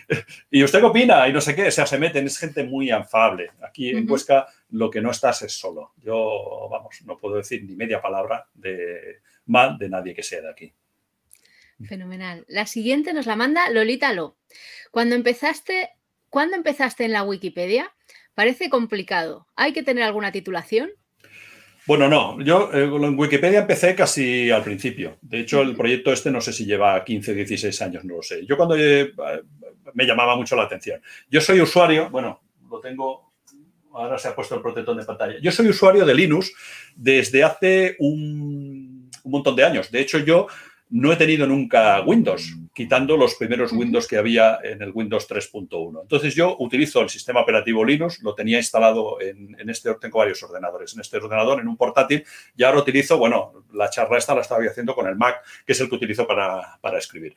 ¿Y usted qué opina? Y no sé qué. O sea, se meten. Es gente muy afable. Aquí en Huesca lo que no estás es solo. Yo, vamos, no puedo decir ni media palabra de mal de nadie que sea de aquí. Fenomenal. La siguiente nos la manda Lolita Lo. Cuando empezaste, ¿cuándo empezaste en la Wikipedia? Parece complicado. ¿Hay que tener alguna titulación? Bueno, no, yo eh, en Wikipedia empecé casi al principio. De hecho, el proyecto este no sé si lleva 15, 16 años, no lo sé. Yo cuando eh, me llamaba mucho la atención. Yo soy usuario, bueno, lo tengo, ahora se ha puesto el protector de pantalla. Yo soy usuario de Linux desde hace un, un montón de años. De hecho, yo no he tenido nunca Windows, quitando los primeros Windows que había en el Windows 3.1. Entonces yo utilizo el sistema operativo Linux, lo tenía instalado en, este, tengo varios ordenadores, en este ordenador, en un portátil, y ahora utilizo, bueno, la charla esta la estaba haciendo con el Mac, que es el que utilizo para, para escribir.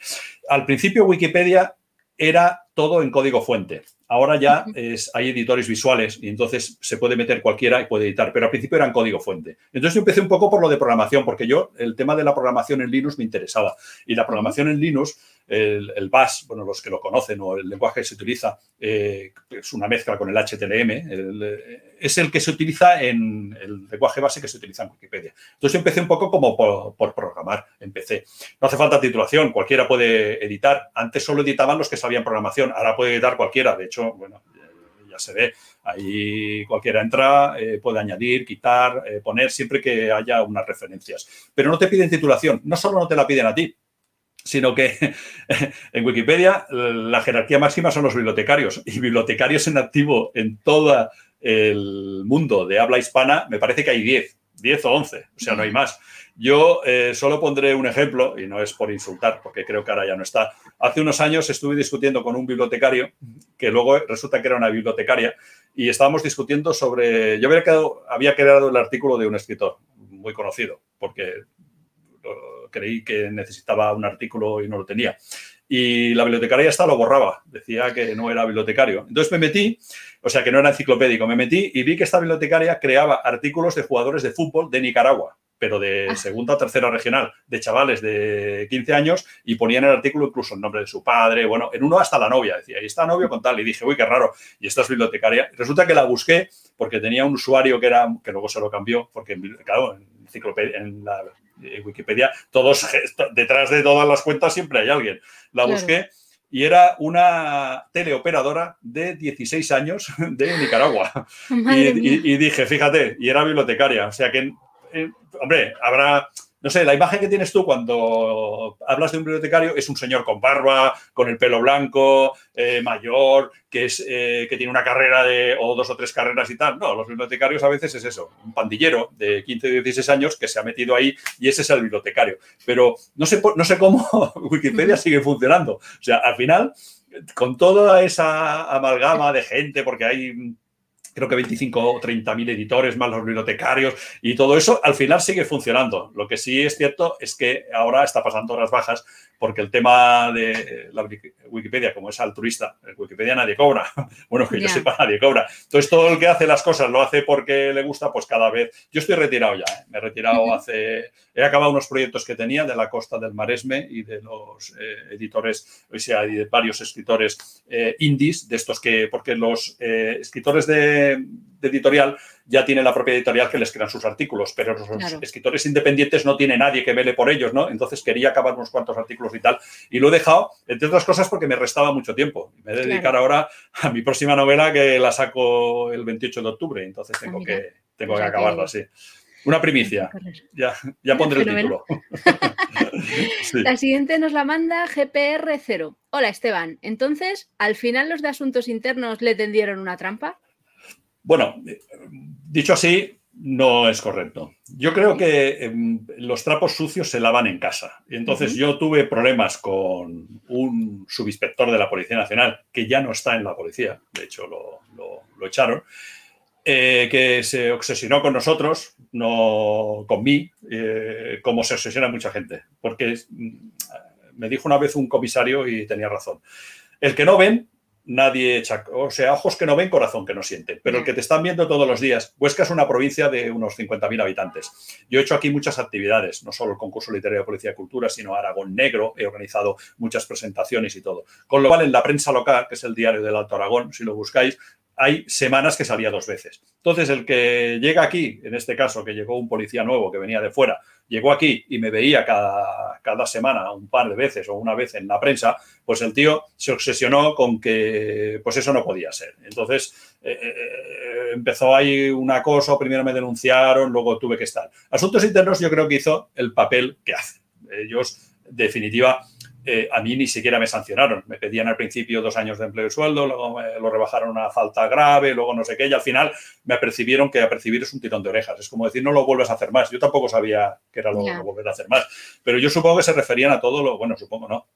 Al principio Wikipedia era todo en código fuente. Ahora ya es, hay editores visuales y entonces se puede meter cualquiera y puede editar, pero al principio eran código fuente. Entonces yo empecé un poco por lo de programación, porque yo el tema de la programación en Linux me interesaba. Y la programación en Linux, el, el bueno, los que lo conocen o el lenguaje que se utiliza, eh, es una mezcla con el HTML, es el que se utiliza en el lenguaje base que se utiliza en Wikipedia. Entonces empecé un poco como por, programar, empecé. No hace falta titulación, cualquiera puede editar. Antes solo editaban los que sabían programación, ahora puede editar cualquiera. De hecho, bueno, ya se ve. Ahí cualquiera entra, eh, puede añadir, quitar, eh, poner, siempre que haya unas referencias. Pero no te piden titulación, no solo no te la piden a ti, sino que en Wikipedia la jerarquía máxima son los bibliotecarios y bibliotecarios en activo en todo el mundo de habla hispana, me parece que hay 10, 10 o 11, o sea, no hay más. Yo eh, solo pondré un ejemplo, y no es por insultar, porque creo que ahora ya no está. Hace unos años estuve discutiendo con un bibliotecario, que luego resulta que era una bibliotecaria, y estábamos discutiendo sobre... Yo había creado, había creado el artículo de un escritor muy conocido, porque creí que necesitaba un artículo y no lo tenía. Y la bibliotecaria esta lo borraba, decía que no era bibliotecario. Entonces me metí, o sea que no era enciclopédico, me metí y vi que esta bibliotecaria creaba artículos de jugadores de fútbol de Nicaragua pero de ah. segunda o tercera regional, de chavales de 15 años, y ponían el artículo incluso el nombre de su padre, bueno, en uno hasta la novia, decía, y está novio con tal, y dije, uy, qué raro, y esta es bibliotecaria. Resulta que la busqué porque tenía un usuario que era, que luego se lo cambió, porque, claro, en, en la Wikipedia, todos, detrás de todas las cuentas siempre hay alguien. La busqué y era una teleoperadora de 16 años de Nicaragua. Y, y, dije, fíjate, y era bibliotecaria. O sea que eh, hombre, habrá, no sé, la imagen que tienes tú cuando hablas de un bibliotecario es un señor con barba, con el pelo blanco, eh, mayor, que, es, eh, que tiene una carrera de, o dos o tres carreras y tal. No, los bibliotecarios a veces es eso, un pandillero de 15 o 16 años que se ha metido ahí y ese es el bibliotecario. Pero no sé, no sé cómo Wikipedia sigue funcionando. O sea, al final, con toda esa amalgama de gente, porque hay creo que 25 o 30 mil editores, más los bibliotecarios y todo eso, al final sigue funcionando. Lo que sí es cierto es que ahora está pasando horas bajas porque el tema de la Wikipedia, como es altruista, en Wikipedia nadie cobra. Bueno, que yo sepa, nadie cobra. Entonces, todo el que hace las cosas lo hace porque le gusta, pues cada vez. Yo estoy retirado ya, ¿eh? me he retirado hace. He acabado unos proyectos que tenía de la costa del Maresme y de los eh, editores, o sea, y de varios escritores eh, indies, de estos que. Porque los escritores de editorial ya tiene la propia editorial que les crean sus artículos, pero los escritores independientes no tiene nadie que vele por ellos, ¿no? Entonces quería acabar unos cuantos artículos y tal. Y lo he dejado, entre otras cosas, porque me restaba mucho tiempo. Me voy a dedicar ahora a mi próxima novela que la saco el 28 de octubre, entonces tengo, ah, que, tengo que acabarla así. Una primicia. Ya, ya pondré el título. La siguiente nos la manda GPR0. Hola Esteban. Entonces, ¿al final los de asuntos internos le tendieron una trampa? Bueno, dicho así, no es correcto. Yo creo que em, los trapos sucios se lavan en casa. Y entonces yo tuve problemas con un subinspector de la Policía Nacional, que ya no está en la policía, de hecho lo, echaron, eh, que se obsesionó con nosotros, no con mí, eh, como se obsesiona mucha gente. Porque mm, me dijo una vez un comisario y tenía razón. El que no ven nadie echa, o sea, ojos que no ven, corazón que no siente. Pero el que te están viendo todos los días, Huesca es una provincia de unos 50.000 habitantes. Yo he hecho aquí muchas actividades, no solo el concurso literario de Policía y Cultura, sino Aragón Negro, he organizado muchas presentaciones y todo. Con lo cual, en la prensa local, que es el diario del Alto Aragón, si lo buscáis, hay semanas que salía dos veces. Entonces, el que llega aquí, en este caso, que llegó un policía nuevo que venía de fuera, llegó aquí y me veía cada, cada semana un par de veces o una vez en la prensa, pues el tío se obsesionó con que pues eso no podía ser. Entonces, eh, eh, empezó ahí un acoso, primero me denunciaron, luego tuve que estar. Asuntos internos yo creo que hizo el papel que hace. Ellos, definitiva, eh, a mí ni siquiera me sancionaron. Me pedían al principio dos años de empleo y sueldo, luego me lo rebajaron a una falta grave, luego no sé qué, y al final me apercibieron que apercibir es un tirón de orejas. Es como decir, no lo vuelves a hacer más. Yo tampoco sabía que era lo, volver a hacer más. Pero yo supongo que se referían a todo lo, bueno, supongo no,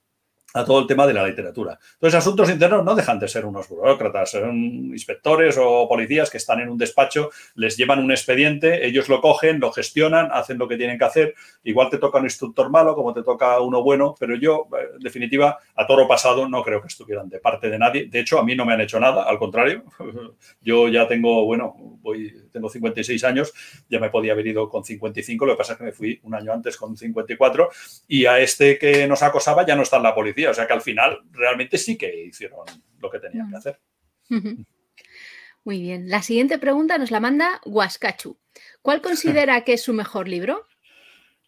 a todo el tema de la literatura. Entonces, asuntos internos no dejan de ser unos burócratas, son inspectores o policías que están en un despacho, les llevan un expediente, ellos lo cogen, lo gestionan, hacen lo que tienen que hacer. Igual te toca un instructor malo, como te toca uno bueno, pero yo, eh, en definitiva, a toro pasado no creo que estuvieran de parte de nadie. De hecho, a mí no me han hecho nada, al contrario. Yo ya tengo, bueno, voy, tengo 56 años, ya me podía haber ido con 55, lo que pasa es que me fui un año antes con 54 y a este que nos acosaba ya no está en la policía o sea que al final realmente sí que hicieron lo que tenían que hacer. Muy bien. La siguiente pregunta nos la manda Huascachu. ¿Cuál considera que es su mejor libro?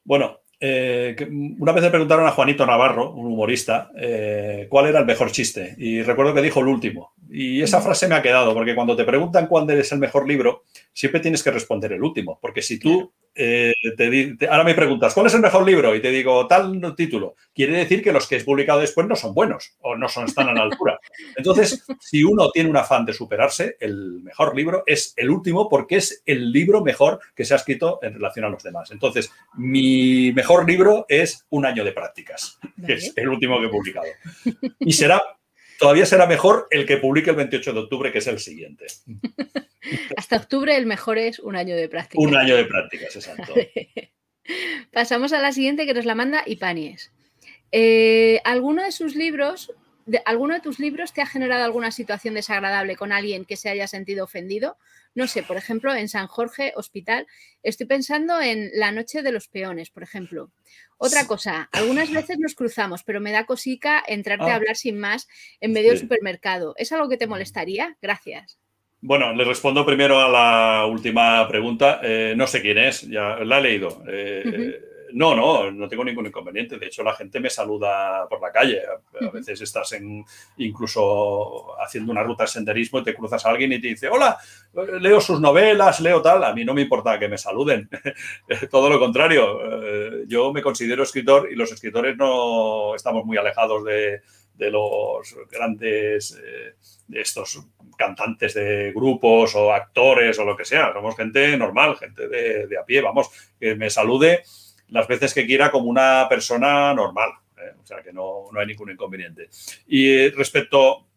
Bueno, eh, una vez le preguntaron a Juanito Navarro, un humorista, eh, cuál era el mejor chiste. Y recuerdo que dijo el último. Y esa frase me ha quedado, porque cuando te preguntan cuál es el mejor libro, siempre tienes que responder el último. Porque si tú eh, te, ahora me preguntas, ¿cuál es el mejor libro? Y te digo, tal título. Quiere decir que los que he publicado después no son buenos o no son, están a la altura. Entonces, si uno tiene un afán de superarse, el mejor libro es el último porque es el libro mejor que se ha escrito en relación a los demás. Entonces, mi mejor libro es Un año de prácticas, que es el último que he publicado. Y será todavía será mejor el que publique el 28 de octubre, que es el siguiente. Hasta octubre el mejor es un año de prácticas. Un año de prácticas, exacto. Pasamos a la siguiente que nos la manda Ipanies. Eh, ¿Alguno de sus libros, de, alguno de tus libros te ha generado alguna situación desagradable con alguien que se haya sentido ofendido? No sé, por ejemplo, en San Jorge Hospital, estoy pensando en La Noche de los Peones, por ejemplo. Otra cosa, algunas veces nos cruzamos, pero me da cosica entrarte a ah. hablar sin más en medio del supermercado. ¿Es algo que te molestaría? Gracias. Bueno, le respondo primero a la última pregunta. Eh, no sé quién es, ya la he leído. Eh, no, no, no tengo ningún inconveniente. De hecho, la gente me saluda por la calle. A veces estás en, incluso haciendo una ruta de senderismo y te cruzas a alguien y te dice, hola, leo sus novelas, leo tal. A mí no me importa que me saluden. Todo lo contrario. Eh, yo me considero escritor y los escritores no estamos muy alejados de, los grandes, de estos cantantes de grupos o actores o lo que sea. Somos gente normal, gente de, a pie, vamos, que me salude las veces que quiera como una persona normal. ¿eh? O sea que no, no, hay ningún inconveniente. Y respecto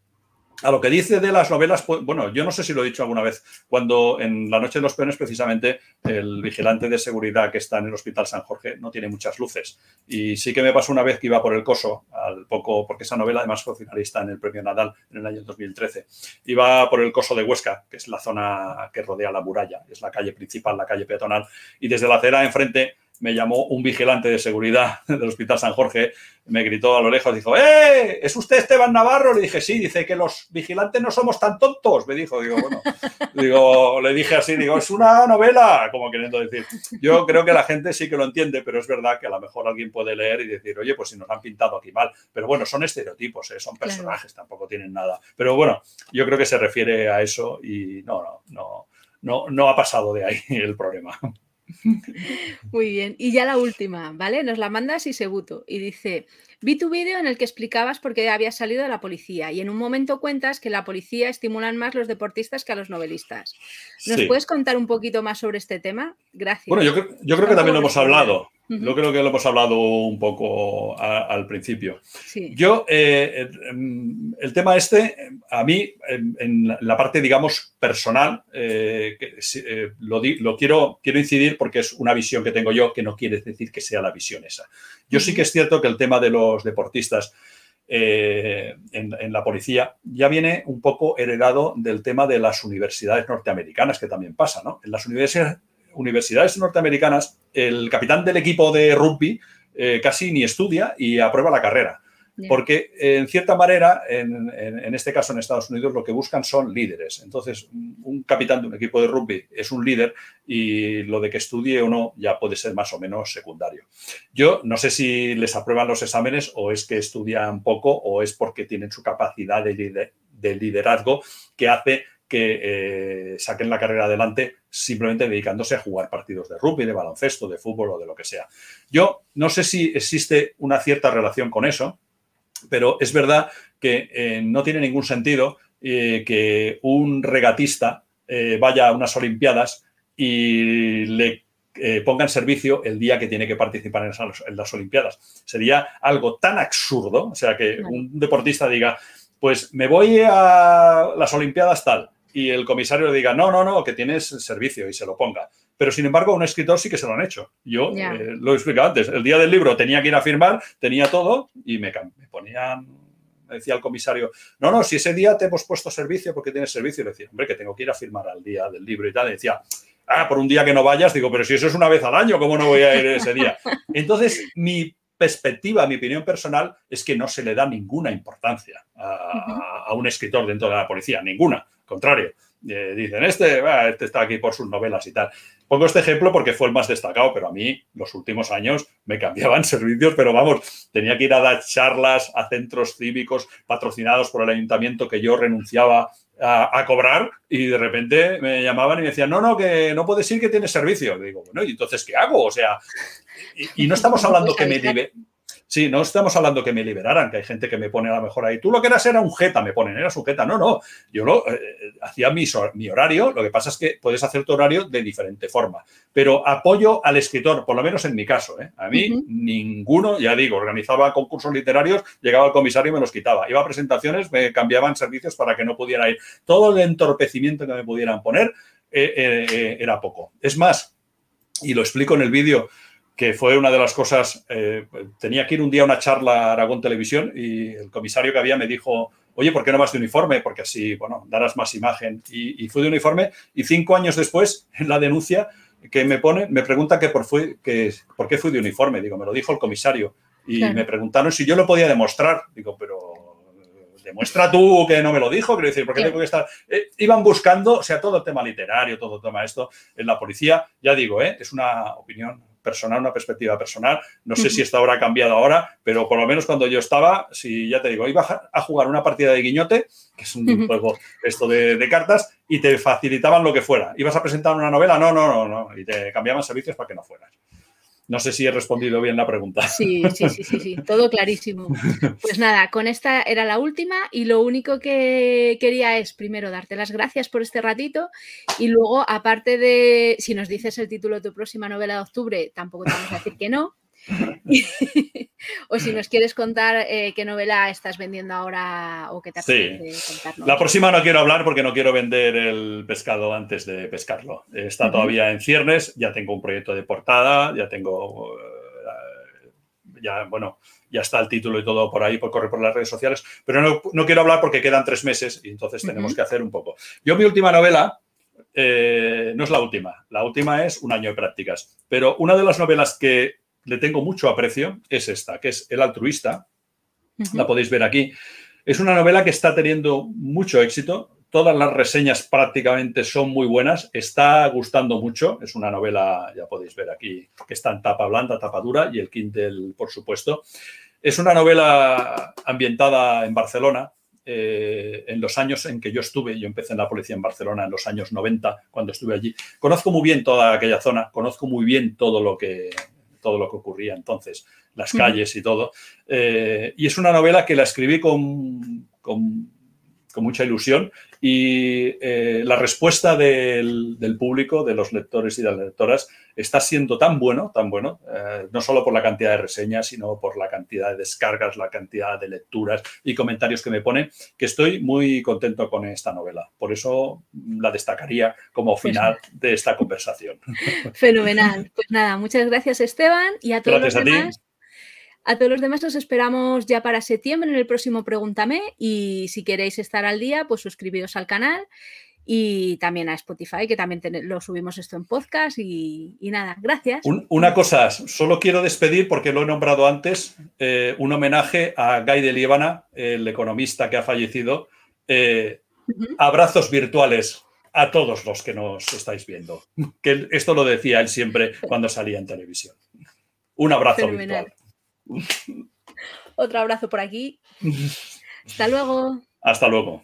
a lo que dice de las novelas, pues, bueno, yo no sé si lo he dicho alguna vez, cuando en La Noche de los Peones, precisamente, el vigilante de seguridad que está en el Hospital San Jorge no tiene muchas luces. Y sí que me pasó una vez que iba por el coso, al poco, porque esa novela además fue finalista en el premio Nadal en el año 2013. Iba por el coso de Huesca, que es la zona que rodea la muralla, es la calle principal, la calle peatonal, y desde la acera enfrente me llamó un vigilante de seguridad del Hospital San Jorge, me gritó a lo lejos, dijo, ¡eh! ¿Es usted Esteban Navarro? Le dije, sí, dice que los vigilantes no somos tan tontos, me dijo, digo, bueno, digo, le dije así, digo, es una novela, como queriendo decir. Yo creo que la gente sí que lo entiende, pero es verdad que a lo mejor alguien puede leer y decir, oye, pues si nos han pintado aquí mal. Pero bueno, son estereotipos, ¿eh? son personajes, tampoco tienen nada. Pero bueno, yo creo que se refiere a eso y no, no, no, no, no ha pasado de ahí el problema. Muy bien. Y ya la última, ¿vale? Nos la manda Sisebuto y dice, vi tu vídeo en el que explicabas por qué habías salido de la policía y en un momento cuentas que la policía estimulan más los deportistas que a los novelistas. ¿Nos puedes contar un poquito más sobre este tema? Gracias. Bueno, yo, creo que también lo hemos hablado. Yo creo que lo hemos hablado un poco al principio. Yo, eh, em, el tema este, a mí, en, la parte, digamos, personal, eh, eh, lo, lo, quiero, quiero incidir porque es una visión que tengo yo que no quiere decir que sea la visión esa. Yo sí que es cierto que el tema de los deportistas en, en, la policía ya viene un poco heredado del tema de las universidades norteamericanas, que también pasa, ¿no? En las universidades universidades norteamericanas, el capitán del equipo de rugby eh, casi ni estudia y aprueba la carrera. Porque, en cierta manera, en, este caso en Estados Unidos, lo que buscan son líderes. Entonces, un capitán de un equipo de rugby es un líder y lo de que estudie o no ya puede ser más o menos secundario. Yo no sé si les aprueban los exámenes o es que estudian poco o es porque tienen su capacidad de liderazgo que hace que eh, saquen la carrera adelante simplemente dedicándose a jugar partidos de rugby, de baloncesto, de fútbol o de lo que sea. Yo no sé si existe una cierta relación con eso, pero es verdad que eh, no tiene ningún sentido eh, que un regatista vaya a unas Olimpiadas y le ponga en servicio el día que tiene que participar en, las Olimpiadas. Sería algo tan absurdo, o sea, que un deportista diga, pues me voy a las Olimpiadas tal, y el comisario le diga, no, no, no, que tienes servicio y se lo ponga. Pero sin embargo, un escritor sí que se lo han hecho. Yo eh, lo he explicado antes. El día del libro tenía que ir a firmar, tenía todo y me, me ponían me decía el comisario, no, no, si ese día te hemos puesto servicio porque tienes servicio, le decía, hombre, que tengo que ir a firmar al día del libro y tal, y decía, ah, por un día que no vayas, digo, pero si eso es una vez al año, ¿cómo no voy a ir ese día? Entonces, mi perspectiva, mi opinión personal, es que no se le da ninguna importancia a, un escritor dentro de la policía, ninguna, contrario. Eh, dicen, este, este está aquí por sus novelas y tal. Pongo este ejemplo porque fue el más destacado, pero a mí los últimos años me cambiaban servicios, pero vamos, tenía que ir a dar charlas a centros cívicos patrocinados por el ayuntamiento que yo renunciaba a, cobrar y de repente me llamaban y me decían, no, no, que no puedes ir, que tienes servicio. digo, bueno, ¿y entonces qué hago? O sea, y, no estamos hablando que me, Sí, no estamos hablando que me liberaran, que hay gente que me pone a lo mejor ahí. Tú lo que eras era un jeta, me ponen, era un jeta. No, no. Yo lo eh, hacía mi, mi, horario. Lo que pasa es que puedes hacer tu horario de diferente forma. Pero apoyo al escritor, por lo menos en mi caso. ¿eh? A mí, ninguno, ya digo, organizaba concursos literarios, llegaba al comisario y me los quitaba. Iba a presentaciones, me cambiaban servicios para que no pudiera ir. Todo el entorpecimiento que me pudieran poner eh, era poco. Es más, y lo explico en el vídeo que fue una de las cosas, eh, tenía que ir un día a una charla a Aragón Televisión y el comisario que había me dijo, oye, ¿por qué no vas de uniforme? Porque así, bueno, darás más imagen. Y, fui de uniforme y cinco años después, en la denuncia que me pone, me pregunta que por, fui, que, por qué fui de uniforme. Digo, me lo dijo el comisario. Y me preguntaron si yo lo podía demostrar. Digo, pero demuestra tú que no me lo dijo, quiero decir, porque tengo que estar... Eh, iban buscando, o sea, todo el tema literario, todo el tema esto en la policía, ya digo, ¿eh? es una opinión personal, una perspectiva personal. No sé si esta hora ha cambiado ahora, pero por lo menos cuando yo estaba, si ya te digo, iba a jugar una partida de guiñote, que es un juego esto de, de, cartas, y te facilitaban lo que fuera. ¿Ibas a presentar una novela? No, no, no, no. Y te cambiaban servicios para que no fueras. No sé si he respondido bien la pregunta. Sí, sí, sí, sí, sí, todo clarísimo. Pues nada, con esta era la última y lo único que quería es primero darte las gracias por este ratito y luego, aparte de, si nos dices el título de tu próxima novela de octubre, tampoco te vamos a decir que no, o si nos quieres contar eh, qué novela estás vendiendo ahora o qué te apetece sí. La próxima no quiero hablar porque no quiero vender el pescado antes de pescarlo. Está todavía en ciernes, ya tengo un proyecto de portada, ya tengo... Eh, ya, bueno, ya está el título y todo por ahí, por correr por las redes sociales, pero no, quiero hablar porque quedan tres meses y entonces tenemos que hacer un poco. Yo mi última novela, eh, no es la última, la última es Un año de prácticas, pero una de las novelas que le tengo mucho aprecio es esta, que es El altruista. La podéis ver aquí. Es una novela que está teniendo mucho éxito. Todas las reseñas prácticamente son muy buenas. Está gustando mucho. Es una novela, ya podéis ver aquí, que está en tapa blanda, tapa dura y el Kindle, por supuesto. Es una novela ambientada en Barcelona, eh, en los años en que yo estuve, yo empecé en la policía en Barcelona en los años 90, cuando estuve allí. Conozco muy bien toda aquella zona, conozco muy bien todo lo que, todo lo que ocurría entonces, las calles y todo. Eh, y es una novela que la escribí con, con, mucha ilusión y eh, la respuesta del, público, de los lectores y de las lectoras, está siendo tan bueno, tan bueno, eh, no solo por la cantidad de reseñas, sino por la cantidad de descargas, la cantidad de lecturas y comentarios que me ponen, que estoy muy contento con esta novela. Por eso la destacaría como pues final de esta conversación. Fenomenal. Pues nada, muchas gracias Esteban y a todos los demás. A todos los demás los esperamos ya para septiembre en el próximo Pregúntame y si queréis estar al día, pues suscribiros al canal y también a Spotify, que también lo subimos esto en podcast y, nada, gracias. una cosa, solo quiero despedir, porque lo he nombrado antes, eh, un homenaje a Guy de Líbana, el economista que ha fallecido. Eh, abrazos virtuales a todos los que nos estáis viendo. Que esto lo decía él siempre cuando salía en televisión. Un abrazo virtual. Otro abrazo por aquí. Hasta luego. Hasta luego.